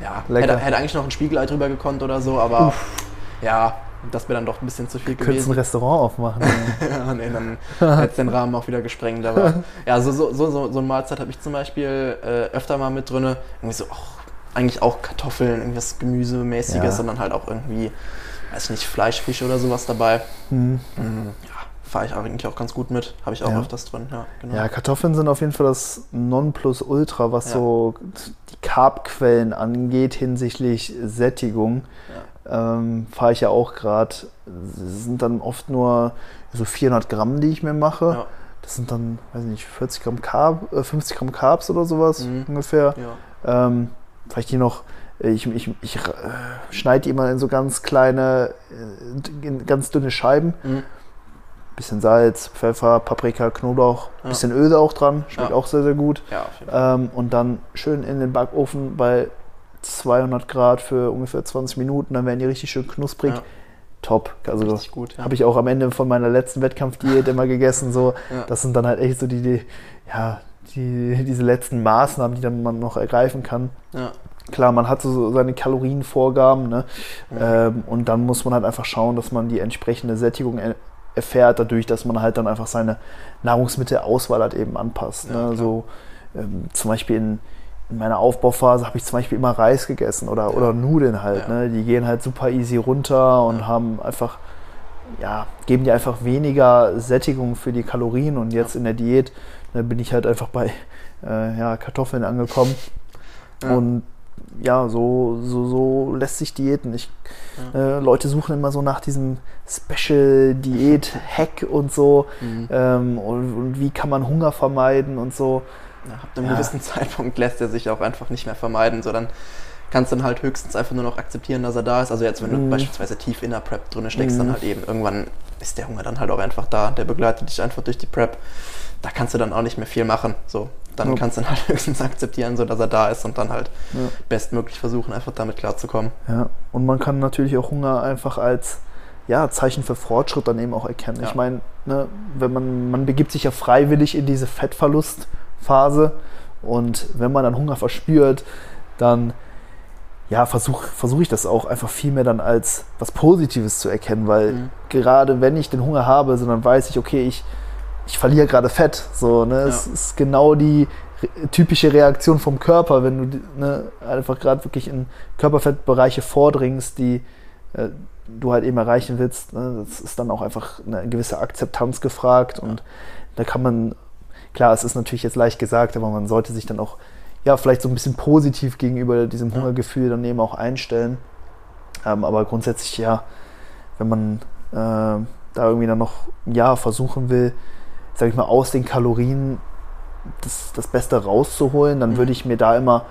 Ja, hätte, hätte eigentlich noch ein Spiegelei drüber gekonnt oder so, aber ja, das wäre dann doch ein bisschen zu viel Könntest ein gewesen. Restaurant aufmachen. [laughs] ja. nee, dann hätte es den Rahmen auch wieder gesprengt. Aber [laughs] ja, so, so, so, so eine Mahlzeit habe ich zum Beispiel äh, öfter mal mit drin. Irgendwie so, auch, eigentlich auch Kartoffeln, irgendwas Gemüsemäßiges, Ja. sondern halt auch irgendwie, weiß ich nicht, Fleisch, Fisch oder sowas dabei. Mhm. Mhm, ja, fahre ich eigentlich auch ganz gut mit. Habe ich auch Ja. öfters drin, ja, genau. Ja, Kartoffeln sind auf jeden Fall das Nonplusultra, was Ja. so die Carbquellen angeht hinsichtlich Sättigung. Ähm, Fahre ich ja auch gerade. Sind dann oft nur so 400 Gramm, die ich mir mache. Ja. Das sind dann, weiß ich nicht, 40 Gramm Carb, äh, 50 Gramm Carbs oder sowas Mhm. ungefähr. Ja. Ähm, vielleicht hier noch, äh, ich, ich, ich äh, schneide die immer in so ganz kleine, äh, ganz dünne Scheiben. Mhm. bisschen Salz, Pfeffer, Paprika, Knoblauch, Ja. bisschen Öl auch dran, schmeckt auch sehr, sehr gut. Ähm, und dann schön in den Backofen bei 200 Grad für ungefähr 20 Minuten, dann werden die richtig schön knusprig. Ja. Top. Also Richtig gut. Ja. habe ich auch am Ende von meiner letzten Wettkampfdiät immer gegessen. So, Ja. das sind dann halt echt so die, die ja, die, diese letzten Maßnahmen, die dann man noch ergreifen kann. ja. Klar, man hat so seine Kalorienvorgaben ne? Ja. ähm, und dann muss man halt einfach schauen, dass man die entsprechende Sättigung er erfährt, dadurch, dass man halt dann einfach seine Nahrungsmittelauswahl halt eben anpasst. Ne? So ähm, zum Beispiel in, in meiner Aufbauphase habe ich zum Beispiel immer Reis gegessen oder, oder Nudeln halt. Ja. Ne? Die gehen halt super easy runter und Ja. haben einfach, ja, geben dir einfach weniger Sättigung für die Kalorien und jetzt in der Diät ne, bin ich halt einfach bei äh, ja, Kartoffeln angekommen. Ja. Und ja, so, so, so lässt sich Diäten. Ich, äh, Leute suchen immer so nach diesem Special-Diät-Hack und so. [laughs] Mhm. Ähm, und, und wie kann man Hunger vermeiden und so. Ja, ab einem Ja. gewissen [laughs] Zeitpunkt lässt er sich auch einfach nicht mehr vermeiden. So, dann kannst du dann halt höchstens einfach nur noch akzeptieren, dass er da ist. Also jetzt, wenn du Mhm. beispielsweise tief in der Prep drin steckst, Mhm. dann halt eben irgendwann ist der Hunger dann halt auch einfach da. Der begleitet dich einfach durch die Prep. Da kannst du dann auch nicht mehr viel machen. So, dann Ja. kannst du dann halt [laughs] höchstens akzeptieren, so dass er da ist und dann halt Ja. bestmöglich versuchen, einfach damit klarzukommen. Ja, und man kann natürlich auch Hunger einfach als ja, Zeichen für Fortschritt dann eben auch erkennen. Ja. Ich meine, ne, wenn man, man begibt sich ja freiwillig in diese Fettverlustphase und wenn man dann Hunger verspürt, dann ja, versuche versuch ich das auch einfach viel mehr dann als was Positives zu erkennen, weil Mhm. gerade wenn ich den Hunger habe, dann weiß ich, okay, ich, ich verliere gerade Fett. So, ne? Es Ja. ist genau die typische Reaktion vom Körper, wenn du ne, einfach gerade wirklich in Körperfettbereiche vordringst, die äh, du halt eben erreichen willst. Ne? Das ist dann auch einfach eine gewisse Akzeptanz gefragt und da kann man, klar, es ist natürlich jetzt leicht gesagt, aber man sollte sich dann auch ja, vielleicht so ein bisschen positiv gegenüber diesem. Hungergefühl dann eben auch einstellen. Ähm, aber grundsätzlich ja, wenn man äh, da irgendwie dann noch ja versuchen will, sag ich mal, aus den Kalorien das, das Beste rauszuholen, dann Mhm. würde ich mir da immer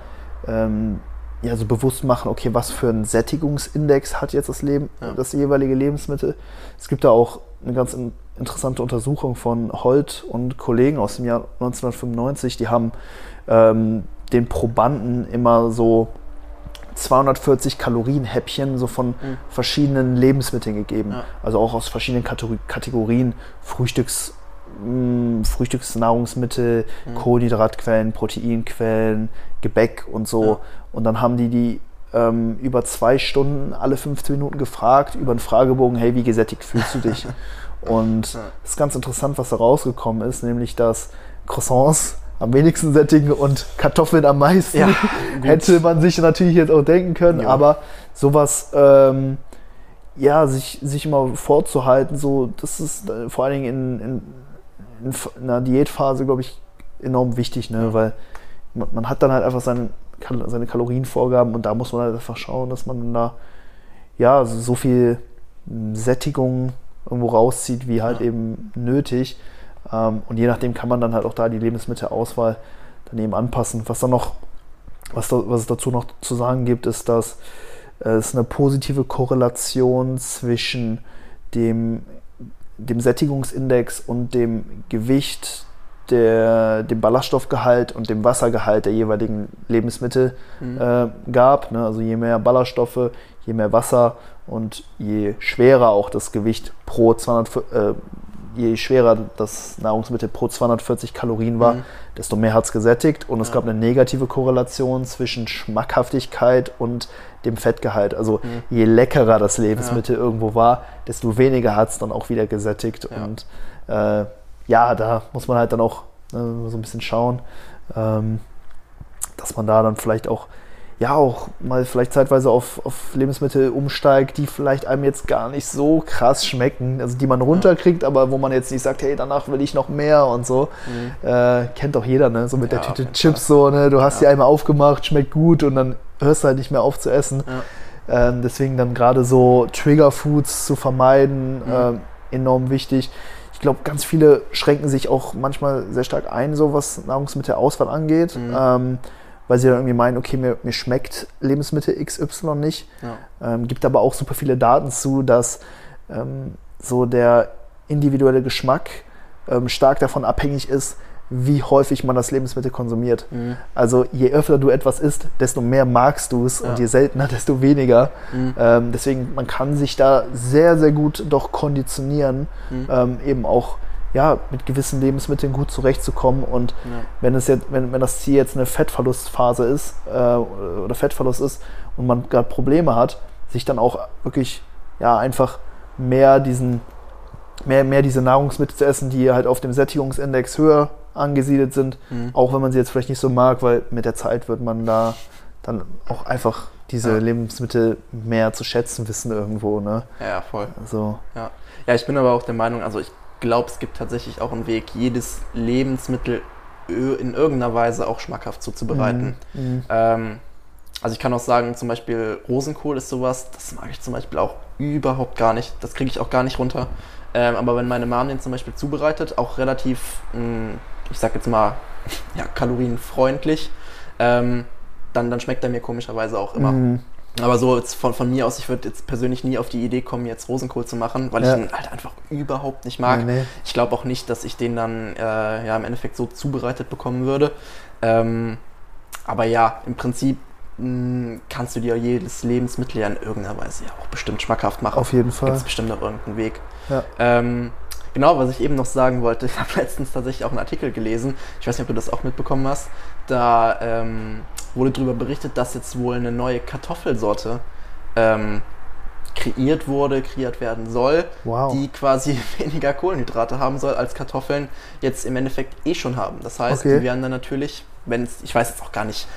ähm, ja, so bewusst machen, okay, was für einen Sättigungsindex hat jetzt das, Leben, Ja. das jeweilige Lebensmittel. Es gibt da auch eine ganz in, interessante Untersuchung von Holt und Kollegen aus dem Jahr 1995, die haben ähm, den Probanden immer so 240 Kalorienhäppchen so von Mhm. verschiedenen Lebensmitteln gegeben. Ja. Also auch aus verschiedenen Kategor- Kategorien. Frühstücks, mh, Frühstücksnahrungsmittel, Mhm. Kohlenhydratquellen, Proteinquellen, Gebäck und so. Ja. Und dann haben die die ähm, über zwei Stunden alle 15 Minuten gefragt über einen Fragebogen, hey, wie gesättigt fühlst du dich? [laughs] und Ja. es ist ganz interessant, was da rausgekommen ist, nämlich dass Croissants am wenigsten sättigen und Kartoffeln am meisten. Ja. [laughs] Hätte man sich natürlich jetzt auch denken können, Ja. aber sowas, ähm, ja, sich, sich immer vorzuhalten, so, das ist äh, vor allen Dingen in, in, in, einer Diätphase, glaube ich, enorm wichtig, ne? Ja. weil man, man hat dann halt einfach seine, Kal- seine Kalorienvorgaben und da muss man halt einfach schauen, dass man da ja so viel mh, Sättigung irgendwo rauszieht, wie halt Ja. eben nötig. Ähm, und je nachdem kann man dann halt auch da die Lebensmittelauswahl daneben anpassen. Was dann noch, was, da, was es dazu noch zu sagen gibt, ist, dass äh, es eine positive Korrelation zwischen dem, dem Sättigungsindex und dem Gewicht, der, dem Ballaststoffgehalt und dem Wassergehalt der jeweiligen Lebensmittel Mhm. äh, gab. Ne? Also je mehr Ballaststoffe, je mehr Wasser und je schwerer auch das Gewicht pro 200, äh, je schwerer das Nahrungsmittel pro 240 Kalorien war, Mhm. desto mehr hat es gesättigt. Und es Ja. gab eine negative Korrelation zwischen Schmackhaftigkeit und dem Fettgehalt. Also Mhm. je leckerer das Lebensmittel irgendwo war, desto weniger hat es dann auch wieder gesättigt. Ja. Und äh, ja, da muss man halt dann auch äh, so ein bisschen schauen, ähm, dass man da dann vielleicht auch ja auch mal vielleicht zeitweise auf, auf Lebensmittel umsteigt, die vielleicht einem jetzt gar nicht so krass schmecken, also die man runterkriegt, aber wo man jetzt nicht sagt, hey, danach will ich noch mehr und so. Mhm. Äh, kennt auch jeder, ne? So mit Ja, der Tüte Chips so, ne? Du hast Ja. die einmal aufgemacht, schmeckt gut und dann hörst du halt nicht mehr auf zu essen. Ja. Ähm, deswegen dann gerade so Trigger-Foods zu vermeiden, Mhm. ähm, enorm wichtig. Ich glaube, ganz viele schränken sich auch manchmal sehr stark ein, so was Nahrungsmittelauswahl angeht, Mhm. ähm, weil sie dann irgendwie meinen, okay, mir, mir schmeckt Lebensmittel XY nicht. Ja. Ähm, gibt aber auch super viele Daten zu, dass ähm, so der individuelle Geschmack ähm, stark davon abhängig ist, wie häufig man das Lebensmittel konsumiert. Mhm. Also je öfter du etwas isst, desto mehr magst du es Ja. und je seltener, [laughs] desto weniger. Mhm. Ähm, deswegen, man kann sich da sehr, sehr gut doch konditionieren, Mhm. ähm, eben auch ja, mit gewissen Lebensmitteln gut zurechtzukommen. Und Ja. wenn, es jetzt, wenn, wenn das Ziel jetzt eine Fettverlustphase ist äh, oder Fettverlust ist und man gerade Probleme hat, sich dann auch wirklich ja, einfach mehr diesen mehr, mehr diese Nahrungsmittel zu essen, die halt auf dem Sättigungsindex höher angesiedelt sind, Mhm. auch wenn man sie jetzt vielleicht nicht so mag, weil mit der Zeit wird man da dann auch einfach diese Ja. Lebensmittel mehr zu schätzen wissen irgendwo. Ne? Ja, voll. Also, Ja. ja, ich bin aber auch der Meinung, also ich glaube, es gibt tatsächlich auch einen Weg, jedes Lebensmittel in irgendeiner Weise auch schmackhaft zuzubereiten. mm, Ähm, also ich kann auch sagen, zum Beispiel Rosenkohl ist sowas, das mag ich zum Beispiel auch überhaupt gar nicht. Das kriege ich auch gar nicht runter. Ähm, aber wenn meine Mom den zum Beispiel zubereitet, auch relativ, mh, ich sag jetzt mal, ja, kalorienfreundlich, ähm, dann, dann schmeckt er mir komischerweise auch immer. mm, Aber so jetzt von, von mir aus, ich würde jetzt persönlich nie auf die Idee kommen, jetzt Rosenkohl zu machen, weil Ja. ich ihn halt einfach überhaupt nicht mag. Nee, nee. Ich glaube auch nicht, dass ich den dann äh, ja, im Endeffekt so zubereitet bekommen würde. Ähm, aber ja, im Prinzip mh, kannst du dir jedes Lebensmittel ja in irgendeiner Weise ja auch bestimmt schmackhaft machen. auf jeden Gibt Fall. es bestimmt auch irgendeinen Weg. Ja. Ähm, genau, was ich eben noch sagen wollte, ich habe letztens tatsächlich auch einen Artikel gelesen, ich weiß nicht, ob du das auch mitbekommen hast, da ähm, wurde darüber berichtet, dass jetzt wohl eine neue Kartoffelsorte ähm, kreiert wurde, kreiert werden soll, Wow. die quasi [laughs] weniger Kohlenhydrate haben soll, als Kartoffeln jetzt im Endeffekt eh schon haben. Das heißt, Okay. die werden dann natürlich, wenn es, ich weiß jetzt auch gar nicht,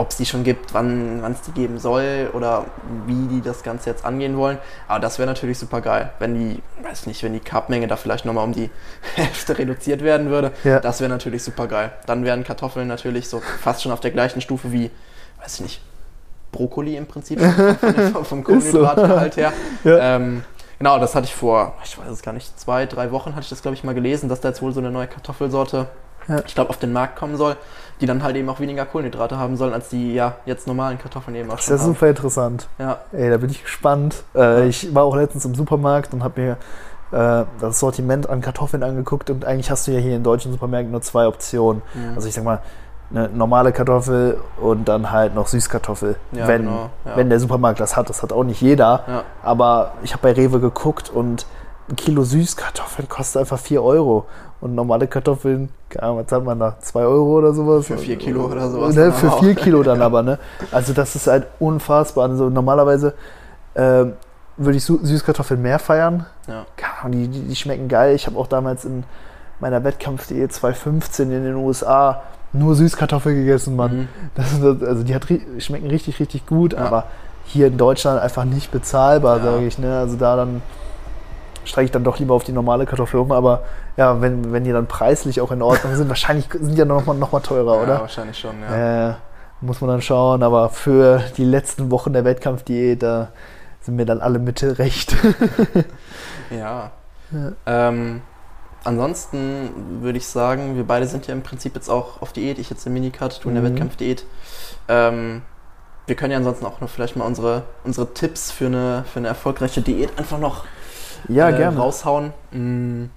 ob es die schon gibt, wann es die geben soll oder wie die das Ganze jetzt angehen wollen. Aber das wäre natürlich super geil, wenn die, weiß nicht, wenn die Carbmenge da vielleicht nochmal um die [laughs] Hälfte reduziert werden würde. Ja. Das wäre natürlich super geil. Dann wären Kartoffeln natürlich so fast schon auf der gleichen Stufe wie, weiß ich nicht, Brokkoli im Prinzip [laughs] vom, vom. Kohlenhydratgehalt her. [laughs] Ja. Ähm, genau, das hatte ich vor, ich weiß es gar nicht, zwei, drei Wochen hatte ich das, glaube ich, mal gelesen, dass da jetzt wohl so eine neue Kartoffelsorte, Ja. ich glaube, auf den Markt kommen soll, die dann halt eben auch weniger Kohlenhydrate haben sollen, als die ja jetzt normalen Kartoffeln eben auch Das ist schon ja haben. super interessant. Ja, Ey, da bin ich gespannt. Äh, ich war auch letztens im Supermarkt und habe mir äh, das Sortiment an Kartoffeln angeguckt und eigentlich hast du ja hier in deutschen Supermärkten nur zwei Optionen. Mhm. Also ich sag mal, eine normale Kartoffel und dann halt noch Süßkartoffel. Ja, wenn, genau, ja. wenn der Supermarkt das hat. Das hat auch nicht jeder. ja, Aber ich habe bei Rewe geguckt und ein Kilo Süßkartoffeln kostet einfach 4 Euro. Und normale Kartoffeln, was zahlt man da? 2 Euro oder sowas? Für vier Kilo oder sowas Ne, für aber auch. 4 Kilo dann [laughs] aber, ne? Also das ist halt unfassbar. Also normalerweise ähm, würde ich Süßkartoffeln mehr feiern. ja. Die, die, die schmecken geil. Ich habe auch damals in meiner Wettkampf.de 215 in den USA nur Süßkartoffel gegessen, Mann. Mhm. Das, also die hat, schmecken richtig, richtig gut, Ja. aber hier in Deutschland einfach nicht bezahlbar, Ja. sage ich. Ne? Also da dann steige ich dann doch lieber auf die normale Kartoffel um. Aber ja, wenn, wenn die dann preislich auch in Ordnung sind, wahrscheinlich sind die ja noch mal, noch mal teurer, ja, oder? wahrscheinlich schon, ja. Äh, muss man dann schauen, aber für die letzten Wochen der Wettkampfdiät, da sind mir dann alle Mitte recht. [laughs] Ja. Ja. Ähm, ansonsten würde ich sagen, wir beide sind ja im Prinzip jetzt auch auf Diät. Ich jetzt im Minicut, du in der Mhm. Wettkampfdiät. Ähm, wir können ja ansonsten auch noch vielleicht mal unsere, unsere Tipps für eine, für eine erfolgreiche Diät einfach noch ja, äh, gerne. raushauen. Hm,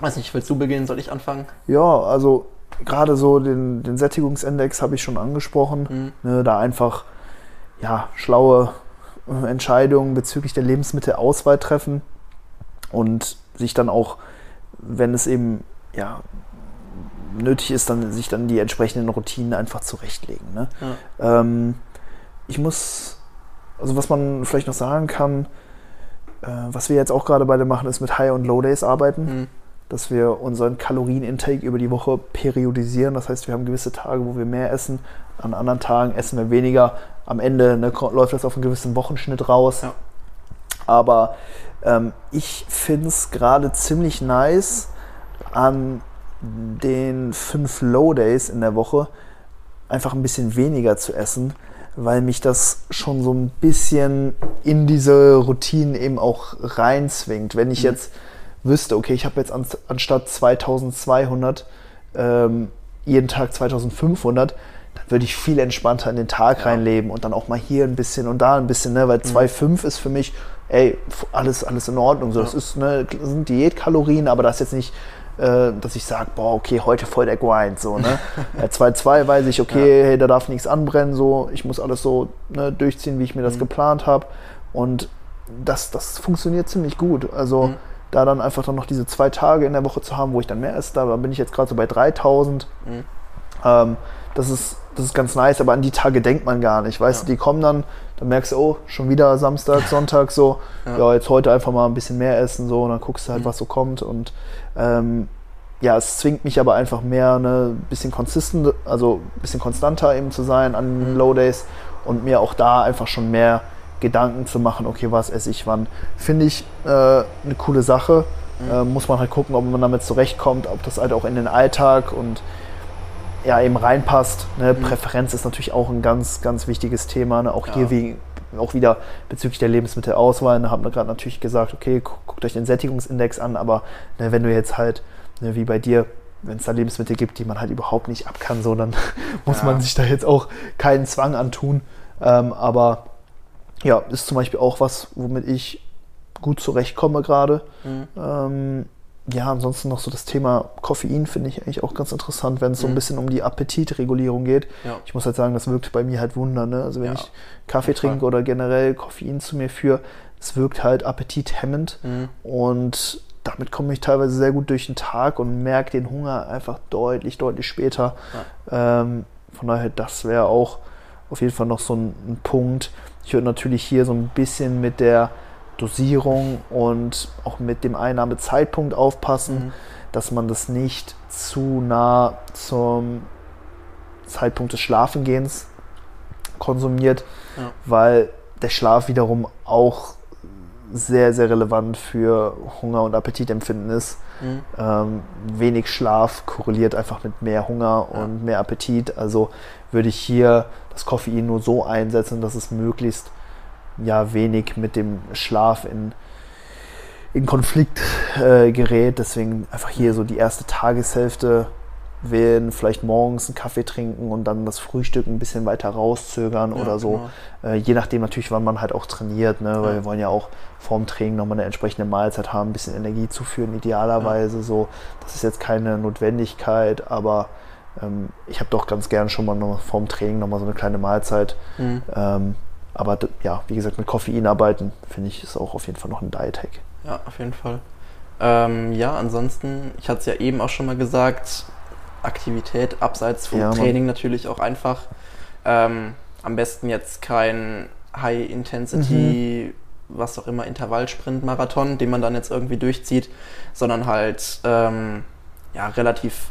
weiß nicht, willst du beginnen? Soll ich anfangen? Ja, also gerade so den, den Sättigungsindex habe ich schon angesprochen. Hm, Ne, da einfach ja, schlaue äh, Entscheidungen bezüglich der Lebensmittelauswahl treffen und sich dann auch, wenn es eben ja, nötig ist, dann sich dann die entsprechenden Routinen einfach zurechtlegen. Ne? ja. Ähm, ich muss, also was man vielleicht noch sagen kann, was wir jetzt auch gerade beide machen, ist mit High- und Low-Days arbeiten Hm, dass wir unseren Kalorienintake über die Woche periodisieren. Das heißt, wir haben gewisse Tage, wo wir mehr essen, an anderen Tagen essen wir weniger. Am Ende ne, läuft das auf einen gewissen Wochenschnitt raus. Ja. Aber ähm, ich finde es gerade ziemlich nice, an den fünf Low Days in der Woche einfach ein bisschen weniger zu essen, weil mich das schon so ein bisschen in diese Routinen eben auch reinzwingt. Wenn ich Mhm. jetzt wüsste, okay, ich habe jetzt an, anstatt 2200 ähm, jeden Tag 2500, dann würde ich viel entspannter in den Tag Ja. reinleben und dann auch mal hier ein bisschen und da ein bisschen, ne? weil Mhm. 2,5 ist für mich, ey, alles, alles in Ordnung. So, Das Ja. ist, ne, das sind Diätkalorien, aber das ist jetzt nicht, äh, dass ich sage, boah, okay, heute voll der Grind. So, ne? [laughs] Bei 2,2 weiß ich, okay, hey, da darf nichts anbrennen, so, ich muss alles so ne, durchziehen, wie ich mir das Mhm. geplant habe. Und das, das funktioniert ziemlich gut. Also Mhm. da dann einfach dann noch diese zwei Tage in der Woche zu haben, wo ich dann mehr esse, da bin ich jetzt gerade so bei 3000. Mhm. Ähm, das, ist, das ist ganz nice, aber an die Tage denkt man gar nicht. Weißt Ja. du, die kommen dann, dann merkst du, oh, schon wieder Samstag, [laughs] Sonntag so, ja. Ja. jetzt heute einfach mal ein bisschen mehr essen, so, und dann guckst du halt, Mhm. was so kommt. Und ähm, ja, es zwingt mich aber einfach mehr, ne, ein bisschen consistent, also ein bisschen konstanter eben zu sein an den Mhm. Low Days und mir auch da einfach schon mehr Gedanken zu machen, okay, was esse ich wann. Finde ich äh, eine coole Sache. Mhm. Äh, muss man halt gucken, ob man damit zurechtkommt, ob das halt auch in den Alltag und ja, eben reinpasst. Ne? Mhm. Präferenz ist natürlich auch ein ganz, ganz wichtiges Thema. Ne? Auch Ja. hier wegen, auch wieder bezüglich der Lebensmittelauswahl. Ne? Haben wir gerade natürlich gesagt, okay, gu- guckt euch den Sättigungsindex an, aber ne, wenn du jetzt halt, ne, wie bei dir, wenn es da Lebensmittel gibt, die man halt überhaupt nicht ab kann, so, dann [laughs] muss Ja. man sich da jetzt auch keinen Zwang antun. Ähm, aber ja, ist zum Beispiel auch was, womit ich gut zurechtkomme gerade. Mhm. Ähm, ja, ansonsten noch so das Thema Koffein finde ich eigentlich auch ganz interessant, wenn es so ein Mhm. bisschen um die Appetitregulierung geht. Ja. Ich muss halt sagen, das wirkt bei mir halt Wunder. Ne? Also wenn Ja, ich Kaffee Fall. trinke oder generell Koffein zu mir führe, es wirkt halt appetithemmend Mhm. und damit komme ich teilweise sehr gut durch den Tag und merke den Hunger einfach deutlich, deutlich später. Ähm, von daher, das wäre auch auf jeden Fall noch so ein, ein Punkt. Ich würde natürlich hier so ein bisschen mit der Dosierung und auch mit dem Einnahmezeitpunkt aufpassen, Mhm. dass man das nicht zu nah zum Zeitpunkt des Schlafengehens konsumiert, Ja. weil der Schlaf wiederum auch sehr, sehr relevant für Hunger und Appetitempfinden ist. Mhm. Ähm, wenig Schlaf korreliert einfach mit mehr Hunger Ja. und mehr Appetit. Also würde ich hier das Koffein nur so einsetzen, dass es möglichst ja wenig mit dem Schlaf in, in Konflikt äh, gerät. Deswegen einfach hier so die erste Tageshälfte wählen, vielleicht morgens einen Kaffee trinken und dann das Frühstück ein bisschen weiter rauszögern Ja, oder so. genau. Äh, je nachdem natürlich, wann man halt auch trainiert, ne? weil Ja. wir wollen ja auch vorm Training nochmal eine entsprechende Mahlzeit haben, ein bisschen Energie zuführen, idealerweise so. Das ist jetzt keine Notwendigkeit, aber ähm, ich habe doch ganz gern schon mal noch vorm Training nochmal so eine kleine Mahlzeit. Mhm. Ähm, aber ja, wie gesagt, mit Koffein arbeiten, finde ich, ist auch auf jeden Fall noch ein Diet-Hack. Ja, auf jeden Fall. Ähm, ja, ansonsten, ich hatte es ja eben auch schon mal gesagt, Aktivität abseits vom Ja. Training natürlich auch einfach. Ähm, am besten jetzt kein High-Intensity, was auch immer, Intervallsprint, Marathon, den man dann jetzt irgendwie durchzieht, sondern halt ähm, ja, relativ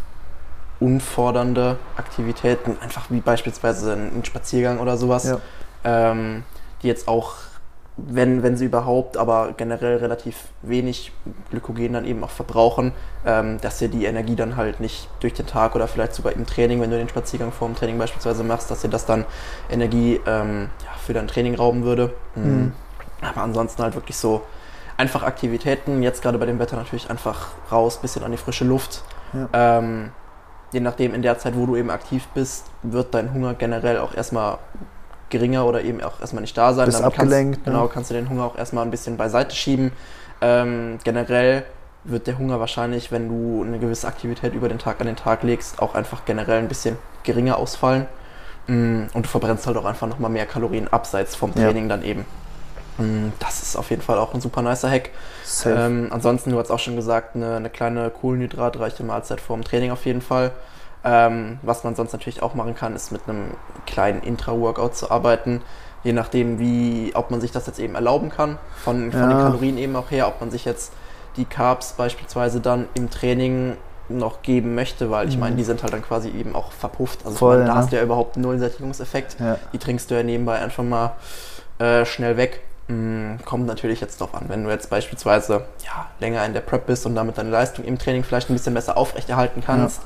unfordernde Aktivitäten, einfach wie beispielsweise ein ein Spaziergang oder sowas, Ja. Ähm, die jetzt auch, wenn, wenn sie überhaupt, aber generell relativ wenig Glykogen dann eben auch verbrauchen, ähm, dass dir die Energie dann halt nicht durch den Tag oder vielleicht sogar im Training, wenn du den Spaziergang vor dem Training beispielsweise machst, dass dir das dann Energie ähm, ja, für dein Training rauben würde. Mhm. Aber ansonsten halt wirklich so einfach Aktivitäten, jetzt gerade bei dem Wetter natürlich einfach raus, bisschen an die frische Luft. Ja. Ähm, je nachdem, in der Zeit, wo du eben aktiv bist, wird dein Hunger generell auch erstmal geringer oder eben auch erstmal nicht da sein. Bist Damit abgelenkt, Kannst, ne? Genau, kannst du den Hunger auch erstmal ein bisschen beiseite schieben. Ähm, generell wird der Hunger wahrscheinlich, wenn du eine gewisse Aktivität über den Tag an den Tag legst, auch einfach generell ein bisschen geringer ausfallen. Mm, Und du verbrennst halt auch einfach nochmal mehr Kalorien abseits vom Ja. Training dann eben. Mm, Das ist auf jeden Fall auch ein super nicer Hack. Ähm, ansonsten, du hast auch schon gesagt, eine, eine kleine kohlenhydratreiche Mahlzeit vor dem Training auf jeden Fall. Ähm, was man sonst natürlich auch machen kann, ist mit einem kleinen Intra-Workout zu arbeiten. Je nachdem, wie, ob man sich das jetzt eben erlauben kann, von, von den Ja. Kalorien eben auch her, ob man sich jetzt die Carbs beispielsweise dann im Training noch geben möchte, weil ich Mhm. meine, die sind halt dann quasi eben auch verpufft. Also Voll, meine, da ja. hast du ja überhaupt null Sättigungseffekt. ja. Die trinkst du ja nebenbei einfach mal äh, schnell weg. Mm, kommt natürlich jetzt drauf an. Wenn du jetzt beispielsweise ja, länger in der Prep bist und damit deine Leistung im Training vielleicht ein bisschen besser aufrechterhalten kannst,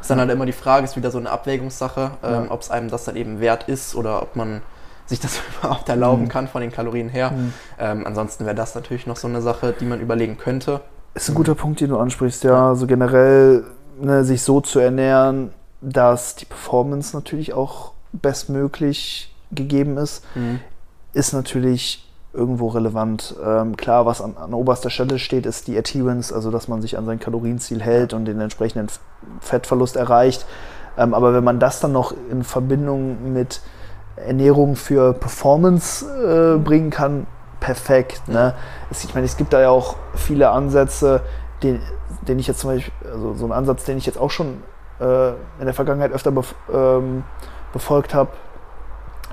ist dann halt immer die Frage, ist wieder so eine Abwägungssache, ähm, ob es einem das dann eben wert ist oder ob man sich das [laughs] überhaupt erlauben Mhm. kann von den Kalorien her. Mhm. Ähm, ansonsten wäre das natürlich noch so eine Sache, die man überlegen könnte. Ist ein guter Punkt, den du ansprichst, ja. So generell ne, sich so zu ernähren, dass die Performance natürlich auch bestmöglich gegeben ist, Mhm. ist natürlich irgendwo relevant. Ähm, klar, was an, an oberster Stelle steht, ist die Adherence, also dass man sich an sein Kalorienziel hält und den entsprechenden Fettverlust erreicht. Ähm, aber wenn man das dann noch in Verbindung mit Ernährung für Performance äh, bringen kann, perfekt. Ne? Es, ich meine, es gibt da ja auch viele Ansätze, den, den ich jetzt zum Beispiel, also so einen Ansatz, den ich jetzt auch schon äh, in der Vergangenheit öfter bef ähm, befolgt habe,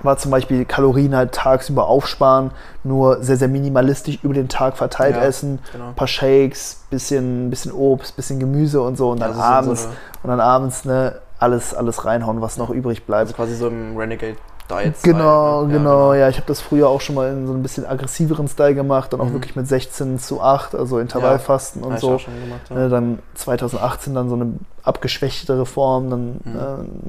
war zum Beispiel Kalorien halt tagsüber aufsparen, nur sehr, sehr minimalistisch über den Tag verteilt Ja, essen, genau. ein paar Shakes, bisschen, bisschen Obst, bisschen Gemüse und so und dann Also so- so abends eine- und dann abends ne, alles, alles reinhauen, was noch übrig bleibt. Also quasi so im Renegade Diet. Genau, ne? genau, ja, ich habe das früher auch schon mal in so ein bisschen aggressiveren Style gemacht, dann auch Mhm. wirklich mit 16 zu 8, also Intervallfasten Hab und so. gemacht, ja. Ne, dann 2018 dann so eine abgeschwächtere Form, dann Mhm.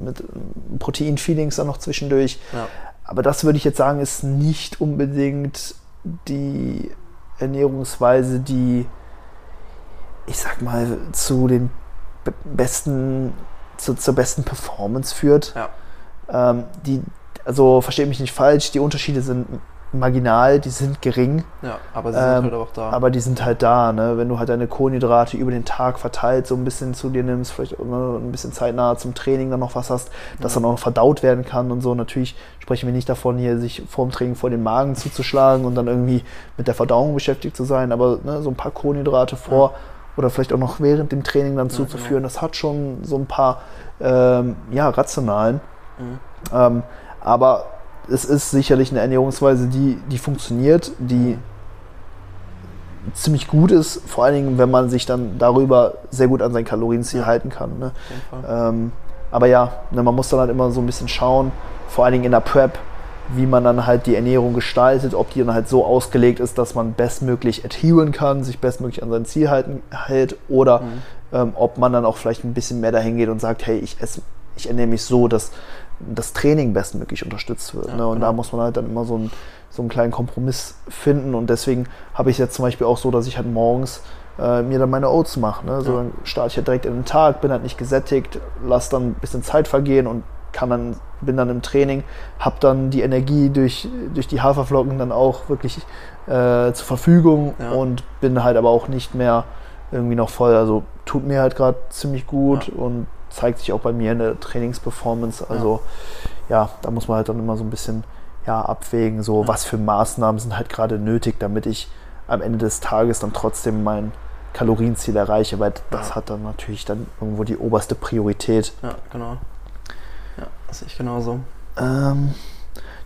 äh, mit ähm, Protein-Feedings dann noch zwischendurch. Ja. Aber das würde ich jetzt sagen, ist nicht unbedingt die Ernährungsweise, die, ich sag mal, zu den be- besten, zu, zur besten Performance führt. Ja. Ähm, die, also versteht mich nicht falsch, die Unterschiede sind marginal, die sind gering. ja, aber sie Ähm, sind halt auch da. Aber die sind halt da, ne? Wenn du halt deine Kohlenhydrate über den Tag verteilt so ein bisschen zu dir nimmst, vielleicht ne, ein bisschen zeitnah zum Training dann noch was hast, das dann auch noch verdaut werden kann und so. Natürlich sprechen wir nicht davon, hier sich vorm Training vor den Magen zuzuschlagen und dann irgendwie mit der Verdauung beschäftigt zu sein, aber ne, so ein paar Kohlenhydrate vor oder vielleicht auch noch während dem Training dann zuzuführen, das hat schon so ein paar ähm, ja, rationalen. Mhm. Ähm, aber es ist sicherlich eine Ernährungsweise, die, die funktioniert, die ziemlich gut ist, vor allen Dingen, wenn man sich dann darüber sehr gut an sein Kalorienziel halten kann. Ne? Ähm, aber ja, ne, man muss dann halt immer so ein bisschen schauen, vor allen Dingen in der Prep, wie man dann halt die Ernährung gestaltet, ob die dann halt so ausgelegt ist, dass man bestmöglich adheren kann, sich bestmöglich an sein Ziel halten, hält oder ähm, ob man dann auch vielleicht ein bisschen mehr dahin geht und sagt, hey, ich esse, ich ernähre mich so, dass das Training bestmöglich unterstützt wird. Ja, ne? Und genau. da muss man halt dann immer so einen, so einen kleinen Kompromiss finden und deswegen habe ich es jetzt zum Beispiel auch so, dass ich halt morgens äh, mir dann meine Oats mache. Ne? So Ja. dann starte ich halt direkt in den Tag, bin halt nicht gesättigt, lasse dann ein bisschen Zeit vergehen und kann dann, bin dann im Training, habe dann die Energie durch, durch die Haferflocken dann auch wirklich äh, zur Verfügung Ja. und bin halt aber auch nicht mehr irgendwie noch voll. Also tut mir halt gerade ziemlich gut und zeigt sich auch bei mir in der Trainingsperformance. Also ja. da muss man halt dann immer so ein bisschen ja, abwägen, so was für Maßnahmen sind halt gerade nötig, damit ich am Ende des Tages dann trotzdem mein Kalorienziel erreiche, weil das Ja. hat dann natürlich dann irgendwo die oberste Priorität. Ja, genau. Ja, das sehe ich genauso. Ähm,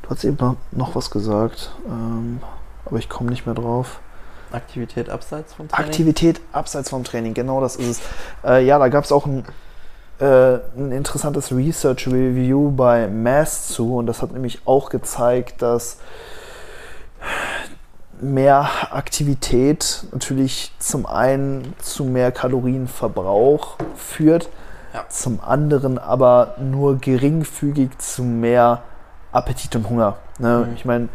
du hast eben noch, was gesagt, ähm, aber ich komme nicht mehr drauf. Aktivität abseits vom Training. Aktivität abseits vom Training, genau das ist es. Äh, ja, da gab es auch ein, ein interessantes Research Review bei Mass zu und das hat nämlich auch gezeigt, dass mehr Aktivität natürlich zum einen zu mehr Kalorienverbrauch führt, Ja. zum anderen aber nur geringfügig zu mehr Appetit und Hunger. Ne? Mhm. Ich meine,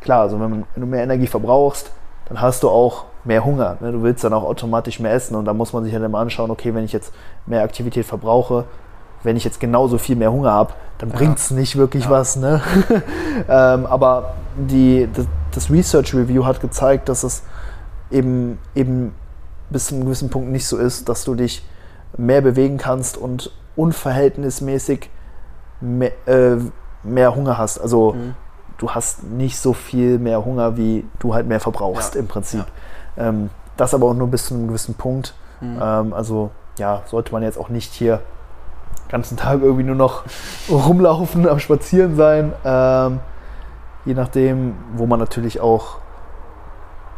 klar, also wenn, man, wenn du mehr Energie verbrauchst, dann hast du auch mehr Hunger. Ne? Du willst dann auch automatisch mehr essen und da muss man sich halt immer anschauen, okay, wenn ich jetzt mehr Aktivität verbrauche, wenn ich jetzt genauso viel mehr Hunger habe, dann Ja. bringt es nicht wirklich Ja. was. Ne? [laughs] ähm, aber die, das, das Research Review hat gezeigt, dass es eben, eben bis zu einem gewissen Punkt nicht so ist, dass du dich mehr bewegen kannst und unverhältnismäßig mehr, äh, mehr Hunger hast. Also Mhm. Du hast nicht so viel mehr Hunger, wie du halt mehr verbrauchst Ja, im Prinzip. Ähm, das aber auch nur bis zu einem gewissen Punkt. Mhm. Ähm, also ja, sollte man jetzt auch nicht hier den ganzen Tag irgendwie nur noch [laughs] rumlaufen, am Spazieren sein. Ähm, je nachdem, wo man natürlich auch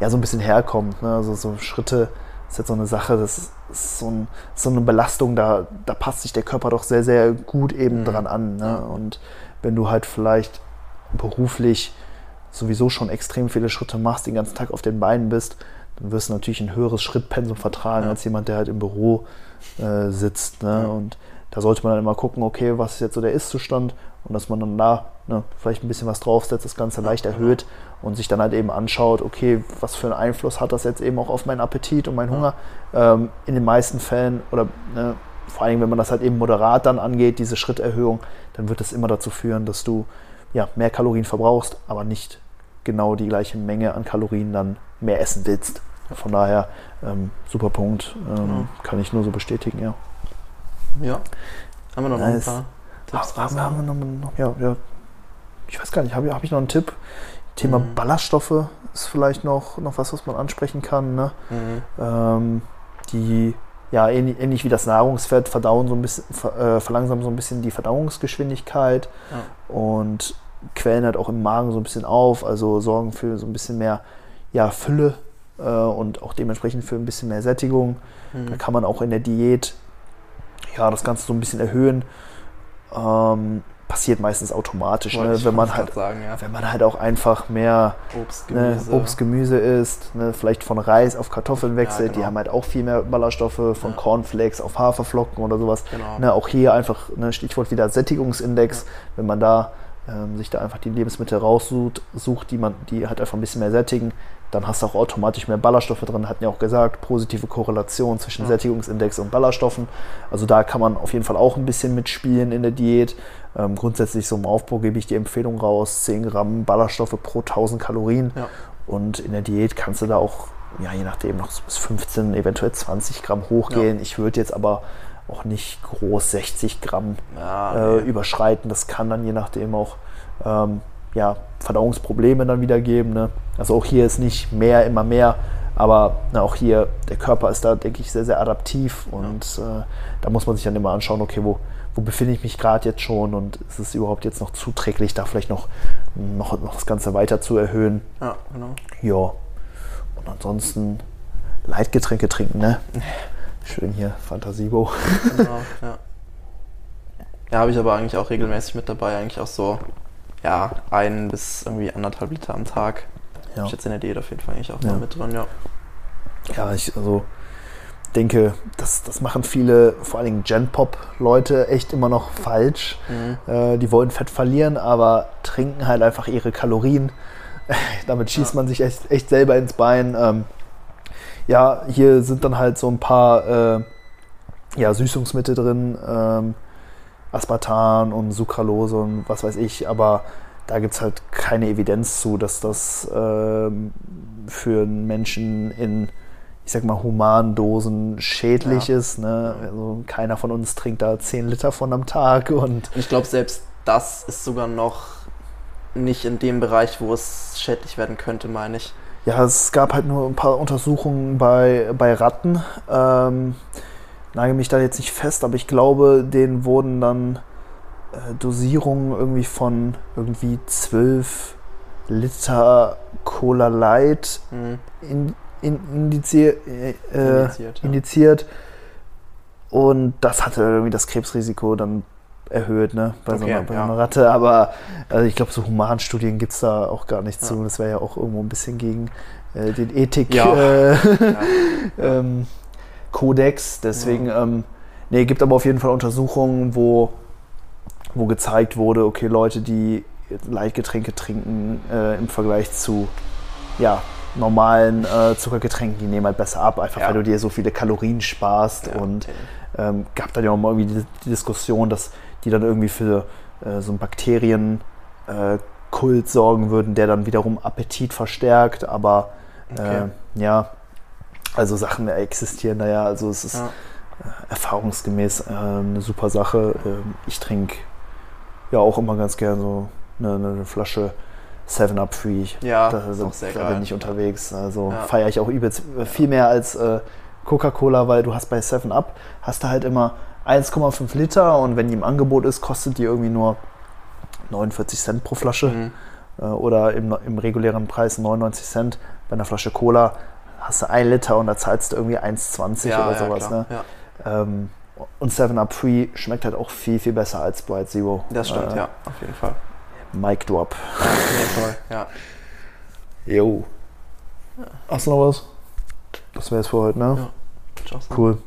ja, so ein bisschen herkommt. Ne? Also so Schritte ist jetzt so eine Sache, das ist so, ein, so eine Belastung, da, da passt sich der Körper doch sehr, sehr gut eben Mhm. dran an. Ne? Ja. Und wenn du halt vielleicht beruflich sowieso schon extrem viele Schritte machst, den ganzen Tag auf den Beinen bist, dann wirst du natürlich ein höheres Schrittpensum vertragen Ja. als jemand, der halt im Büro äh, sitzt. Ne? Ja. Und da sollte man dann immer gucken, okay, was ist jetzt so der Ist-Zustand und dass man dann da ne, vielleicht ein bisschen was draufsetzt, das Ganze leicht genau. erhöht und sich dann halt eben anschaut, okay, was für einen Einfluss hat das jetzt eben auch auf meinen Appetit und meinen. Hunger. Ähm, in den meisten Fällen oder ne, vor allem, wenn man das halt eben moderat dann angeht, diese Schritterhöhung, dann wird das immer dazu führen, dass du ja, mehr Kalorien verbrauchst, aber nicht genau die gleiche Menge an Kalorien dann mehr essen willst. Von daher, ähm, super Punkt. Ähm, ja. Kann ich nur so bestätigen, ja. Ja. Haben wir noch, nice. ein paar Tipps? Haben, haben wir noch, ja, ja. Ich weiß gar nicht, habe hab ich noch einen Tipp? Thema mhm. Ballaststoffe ist vielleicht noch, noch was, was man ansprechen kann. Ne? Mhm. Ähm, die ja, ähnlich, ähnlich, wie das Nahrungsfett verdauen so ein bisschen, äh, verlangsamen so ein bisschen die Verdauungsgeschwindigkeit ja. und quellen halt auch im Magen so ein bisschen auf, also sorgen für so ein bisschen mehr ja, Fülle äh, und auch dementsprechend für ein bisschen mehr Sättigung. Mhm. Da kann man auch in der Diät ja, das Ganze so ein bisschen erhöhen. Ähm, passiert meistens automatisch, ne? wenn, man halt, sagen, ja. wenn man halt auch einfach mehr Obst, ne, Gemüse, ne, Obst, Gemüse isst, ne? vielleicht von Reis auf Kartoffeln wechselt, ja, genau. die haben halt auch viel mehr Ballaststoffe, von ja. Cornflakes auf Haferflocken oder sowas. Genau. Ne, auch hier einfach, ne, Stichwort wieder Sättigungsindex, wenn man da ähm, sich da einfach die Lebensmittel raussucht, sucht, die man, die halt einfach ein bisschen mehr sättigen, dann hast du auch automatisch mehr Ballaststoffe drin. Hatten ja auch gesagt, positive Korrelation zwischen ja. Sättigungsindex und Ballaststoffen. Also da kann man auf jeden Fall auch ein bisschen mitspielen in der Diät. Ähm, grundsätzlich so im Aufbau gebe ich die Empfehlung raus, 10 Gramm Ballaststoffe pro 1000 Kalorien. Ja. Und in der Diät kannst du da auch, ja, je nachdem, noch bis 15, eventuell 20 Gramm hochgehen. Ja. Ich würde jetzt aber auch nicht groß 60 Gramm ja, äh, überschreiten. Das kann dann je nachdem auch ähm, ja, Verdauungsprobleme dann wieder geben. Ne? Also auch hier ist nicht mehr, immer mehr, aber na, auch hier, der Körper ist da, denke ich, sehr, sehr adaptiv und ja. äh, da muss man sich dann immer anschauen, okay, wo, wo befinde ich mich gerade jetzt schon und ist es überhaupt jetzt noch zuträglich, da vielleicht noch, noch, noch das Ganze weiter zu erhöhen. Ja, genau. Ja. Und ansonsten Leitgetränke trinken, ne? [laughs] Schön hier, Fantasiebo. Genau, ja. Ja, habe ich aber eigentlich auch regelmäßig mit dabei, eigentlich auch so, ja, ein bis irgendwie anderthalb Liter am Tag. Ja. Ich jetzt in der Diät auf jeden Fall eigentlich auch ja. mit dran, ja. Ja, ich also denke, das, das machen viele, vor allen Dingen Gen-Pop-Leute, echt immer noch falsch. Mhm. Äh, die wollen Fett verlieren, aber trinken halt einfach ihre Kalorien. [laughs] Damit schießt ja. man sich echt, echt selber ins Bein. Ähm, ja, hier sind dann halt so ein paar äh, ja, Süßungsmittel drin, ähm, Aspartan und Sucralose und was weiß ich, aber da gibt es halt keine Evidenz zu, dass das ähm, für einen Menschen in, ich sag mal, humanen Dosen schädlich ja. ist. Ne? Also keiner von uns trinkt da 10 Liter von am Tag. Und ich glaube, selbst das ist sogar noch nicht in dem Bereich, wo es schädlich werden könnte, meine ich. Ja, es gab halt nur ein paar Untersuchungen bei, bei Ratten. Ähm, nagel mich da jetzt nicht fest, aber ich glaube, denen wurden dann äh, Dosierungen irgendwie von irgendwie 12 Liter Cola Light mhm. in, in, indizier, äh, indiziert, ja. indiziert. Und das hatte irgendwie das Krebsrisiko dann erhöht, ne? Bei, okay, so, einer, bei ja. einer Ratte. Aber also ich glaube, so Humanstudien gibt es da auch gar nicht ja. zu. Das wäre ja auch irgendwo ein bisschen gegen äh, den Ethik ja. äh, [laughs] ähm, Kodex. Deswegen, ähm, nee, gibt aber auf jeden Fall Untersuchungen, wo, wo gezeigt wurde, okay, Leute, die Leitgetränke trinken äh, im Vergleich zu ja, normalen äh, Zuckergetränken, die nehmen halt besser ab, einfach weil du dir so viele Kalorien sparst. und ähm, gab dann ja auch mal irgendwie die, die Diskussion, dass die dann irgendwie für äh, so einen Bakterienkult äh, sorgen würden, der dann wiederum Appetit verstärkt. Aber okay. äh, ja, also Sachen existieren da ja. Also es ist ja. Äh, erfahrungsgemäß äh, eine super Sache. Ähm, ich trinke ja auch immer ganz gern so eine, eine Flasche 7-Up Free. Ja, da, das ist auch sehr da geil. bin ich unterwegs. Also ja. feiere ich auch übelst viel mehr als äh, Coca-Cola, weil du hast bei 7-Up hast du halt immer 1,5 Liter und wenn die im Angebot ist, kostet die irgendwie nur 49 Cent pro Flasche mhm. äh, oder im, im regulären Preis 99 Cent. Bei einer Flasche Cola hast du 1 Liter und da zahlst du irgendwie 1,20 ja, oder sowas. Ja, ne? ja. Ähm, und 7-Up Free schmeckt halt auch viel, viel besser als Sprite Zero. Das stimmt, äh, ja, auf jeden Fall. Mic Drop. Ja, ja. Jo. Hast du noch was? Das wäre es für heute, ne? Ja. Cool.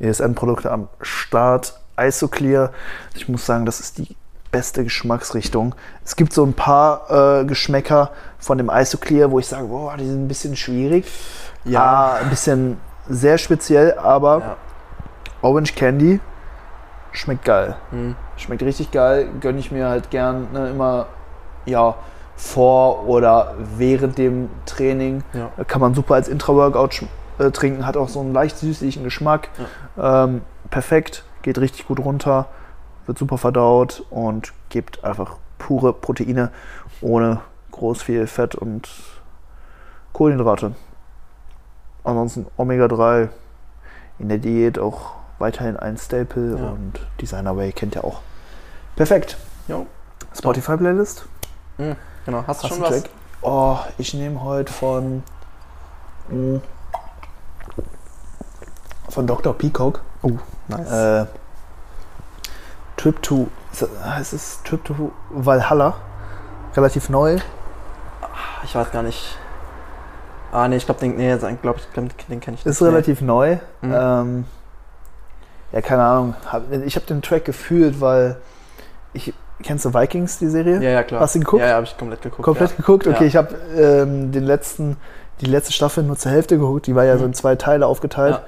ESN-Produkte am Start. Isoclear. Ich muss sagen, das ist die beste Geschmacksrichtung. Es gibt so ein paar äh, Geschmäcker von dem Isoclear, wo ich sage, boah, die sind ein bisschen schwierig. Ja. Ah, ein bisschen sehr speziell, aber Orange Candy schmeckt geil. Mhm. Schmeckt richtig geil. Gönne ich mir halt gern ne, immer ja, vor oder während dem Training. Ja. Kann man super als Intra-Workout äh, trinken. Hat auch so einen leicht süßlichen Geschmack. Ähm, perfekt. Geht richtig gut runter. Wird super verdaut und gibt einfach pure Proteine ohne groß viel Fett und Kohlenhydrate. Ansonsten Omega-3 in der Diät auch weiterhin ein Staple Ja. und Designer Way kennt ihr auch. Perfekt. Jo. Spotify-Playlist? Mhm. Genau. Hast du Hast schon was? Track? Oh, ich nehme heute von mm, von Dr. Peacock Oh, nice. äh, Trip to ist heißt es Trip to Valhalla relativ neu ich weiß gar nicht. Ah, nee, ich glaube, den, nee, glaub, ich, den kenne ich ist nicht. relativ neu Mhm. ähm, ja keine Ahnung ich habe den Track gefühlt weil ich kennst du Vikings die Serie Nee. Ja, ja, klar. Hast du ihn geguckt? Ja, ja, habe ich komplett geguckt. komplett ja. geguckt okay Ja. ich habe ähm, den letzten die letzte Staffel nur zur Hälfte geguckt die war ja so in Mhm. zwei Teile aufgeteilt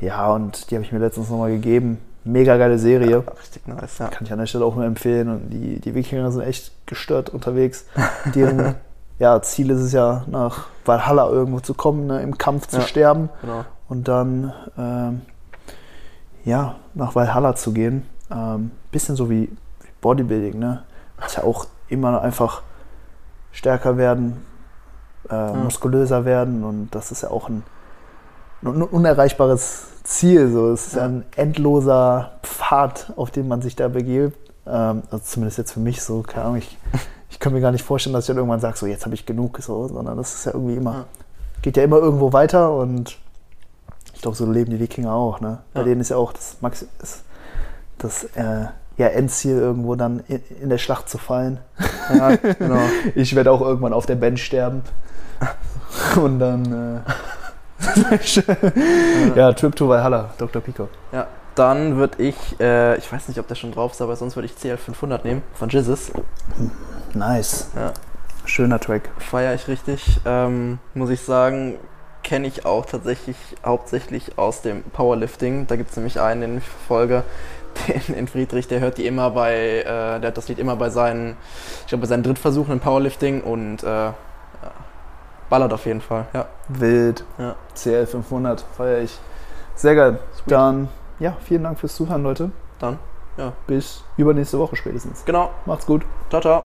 Ja, und die habe ich mir letztens nochmal gegeben. Mega geile Serie. Ja, richtig nice, ja. Kann ich an der Stelle auch nur empfehlen. Und die, die Wikinger sind echt gestört unterwegs. Deren [laughs] ja, Ziel ist es ja, nach Valhalla irgendwo zu kommen, ne, im Kampf zu Ja. sterben Genau. und dann ähm, ja, nach Valhalla zu gehen. Ähm, bisschen so wie, Bodybuilding, ne? Ist ja auch immer einfach stärker werden, äh, muskulöser werden und das ist ja auch ein, ein unerreichbares Ziel. So. Es ist ja. Ein endloser Pfad, auf den man sich da begibt. Ähm, also zumindest jetzt für mich so, keine Ahnung, ich, ich kann mir gar nicht vorstellen, dass ich dann irgendwann sage, so jetzt habe ich genug, so, sondern das ist ja irgendwie immer, Ja. geht ja immer irgendwo weiter und ich glaube, so leben die Wikinger auch. Ne? Bei Ja. denen ist ja auch das, Maxi ist das äh, ja, Endziel, irgendwo dann in, in der Schlacht zu fallen. [laughs] Ja, genau. Ich werde auch irgendwann auf der Bench sterben. Und dann. Äh, [laughs] ja, Trip to Valhalla, Dr. Pico. Ja, dann würde ich, äh, ich weiß nicht, ob der schon drauf ist, aber sonst würde ich CL500 nehmen von Jizzes. Nice. Ja. Schöner Track. Feiere ich richtig. Ähm, muss ich sagen, kenne ich auch tatsächlich hauptsächlich aus dem Powerlifting. Da gibt es nämlich einen, den ich verfolge, [laughs] den, den Friedrich, der hört die immer bei, äh, der hat das Lied immer bei seinen, ich glaube, bei seinen Drittversuchen im Powerlifting und äh, ballert auf jeden Fall. Ja, Wild. ja. CL 500, feiere ich. Sehr geil. Dann, ja, vielen Dank fürs Zuhören, Leute. dann, ja, Bis übernächste Woche spätestens. genau. Macht's gut. Ciao, ciao.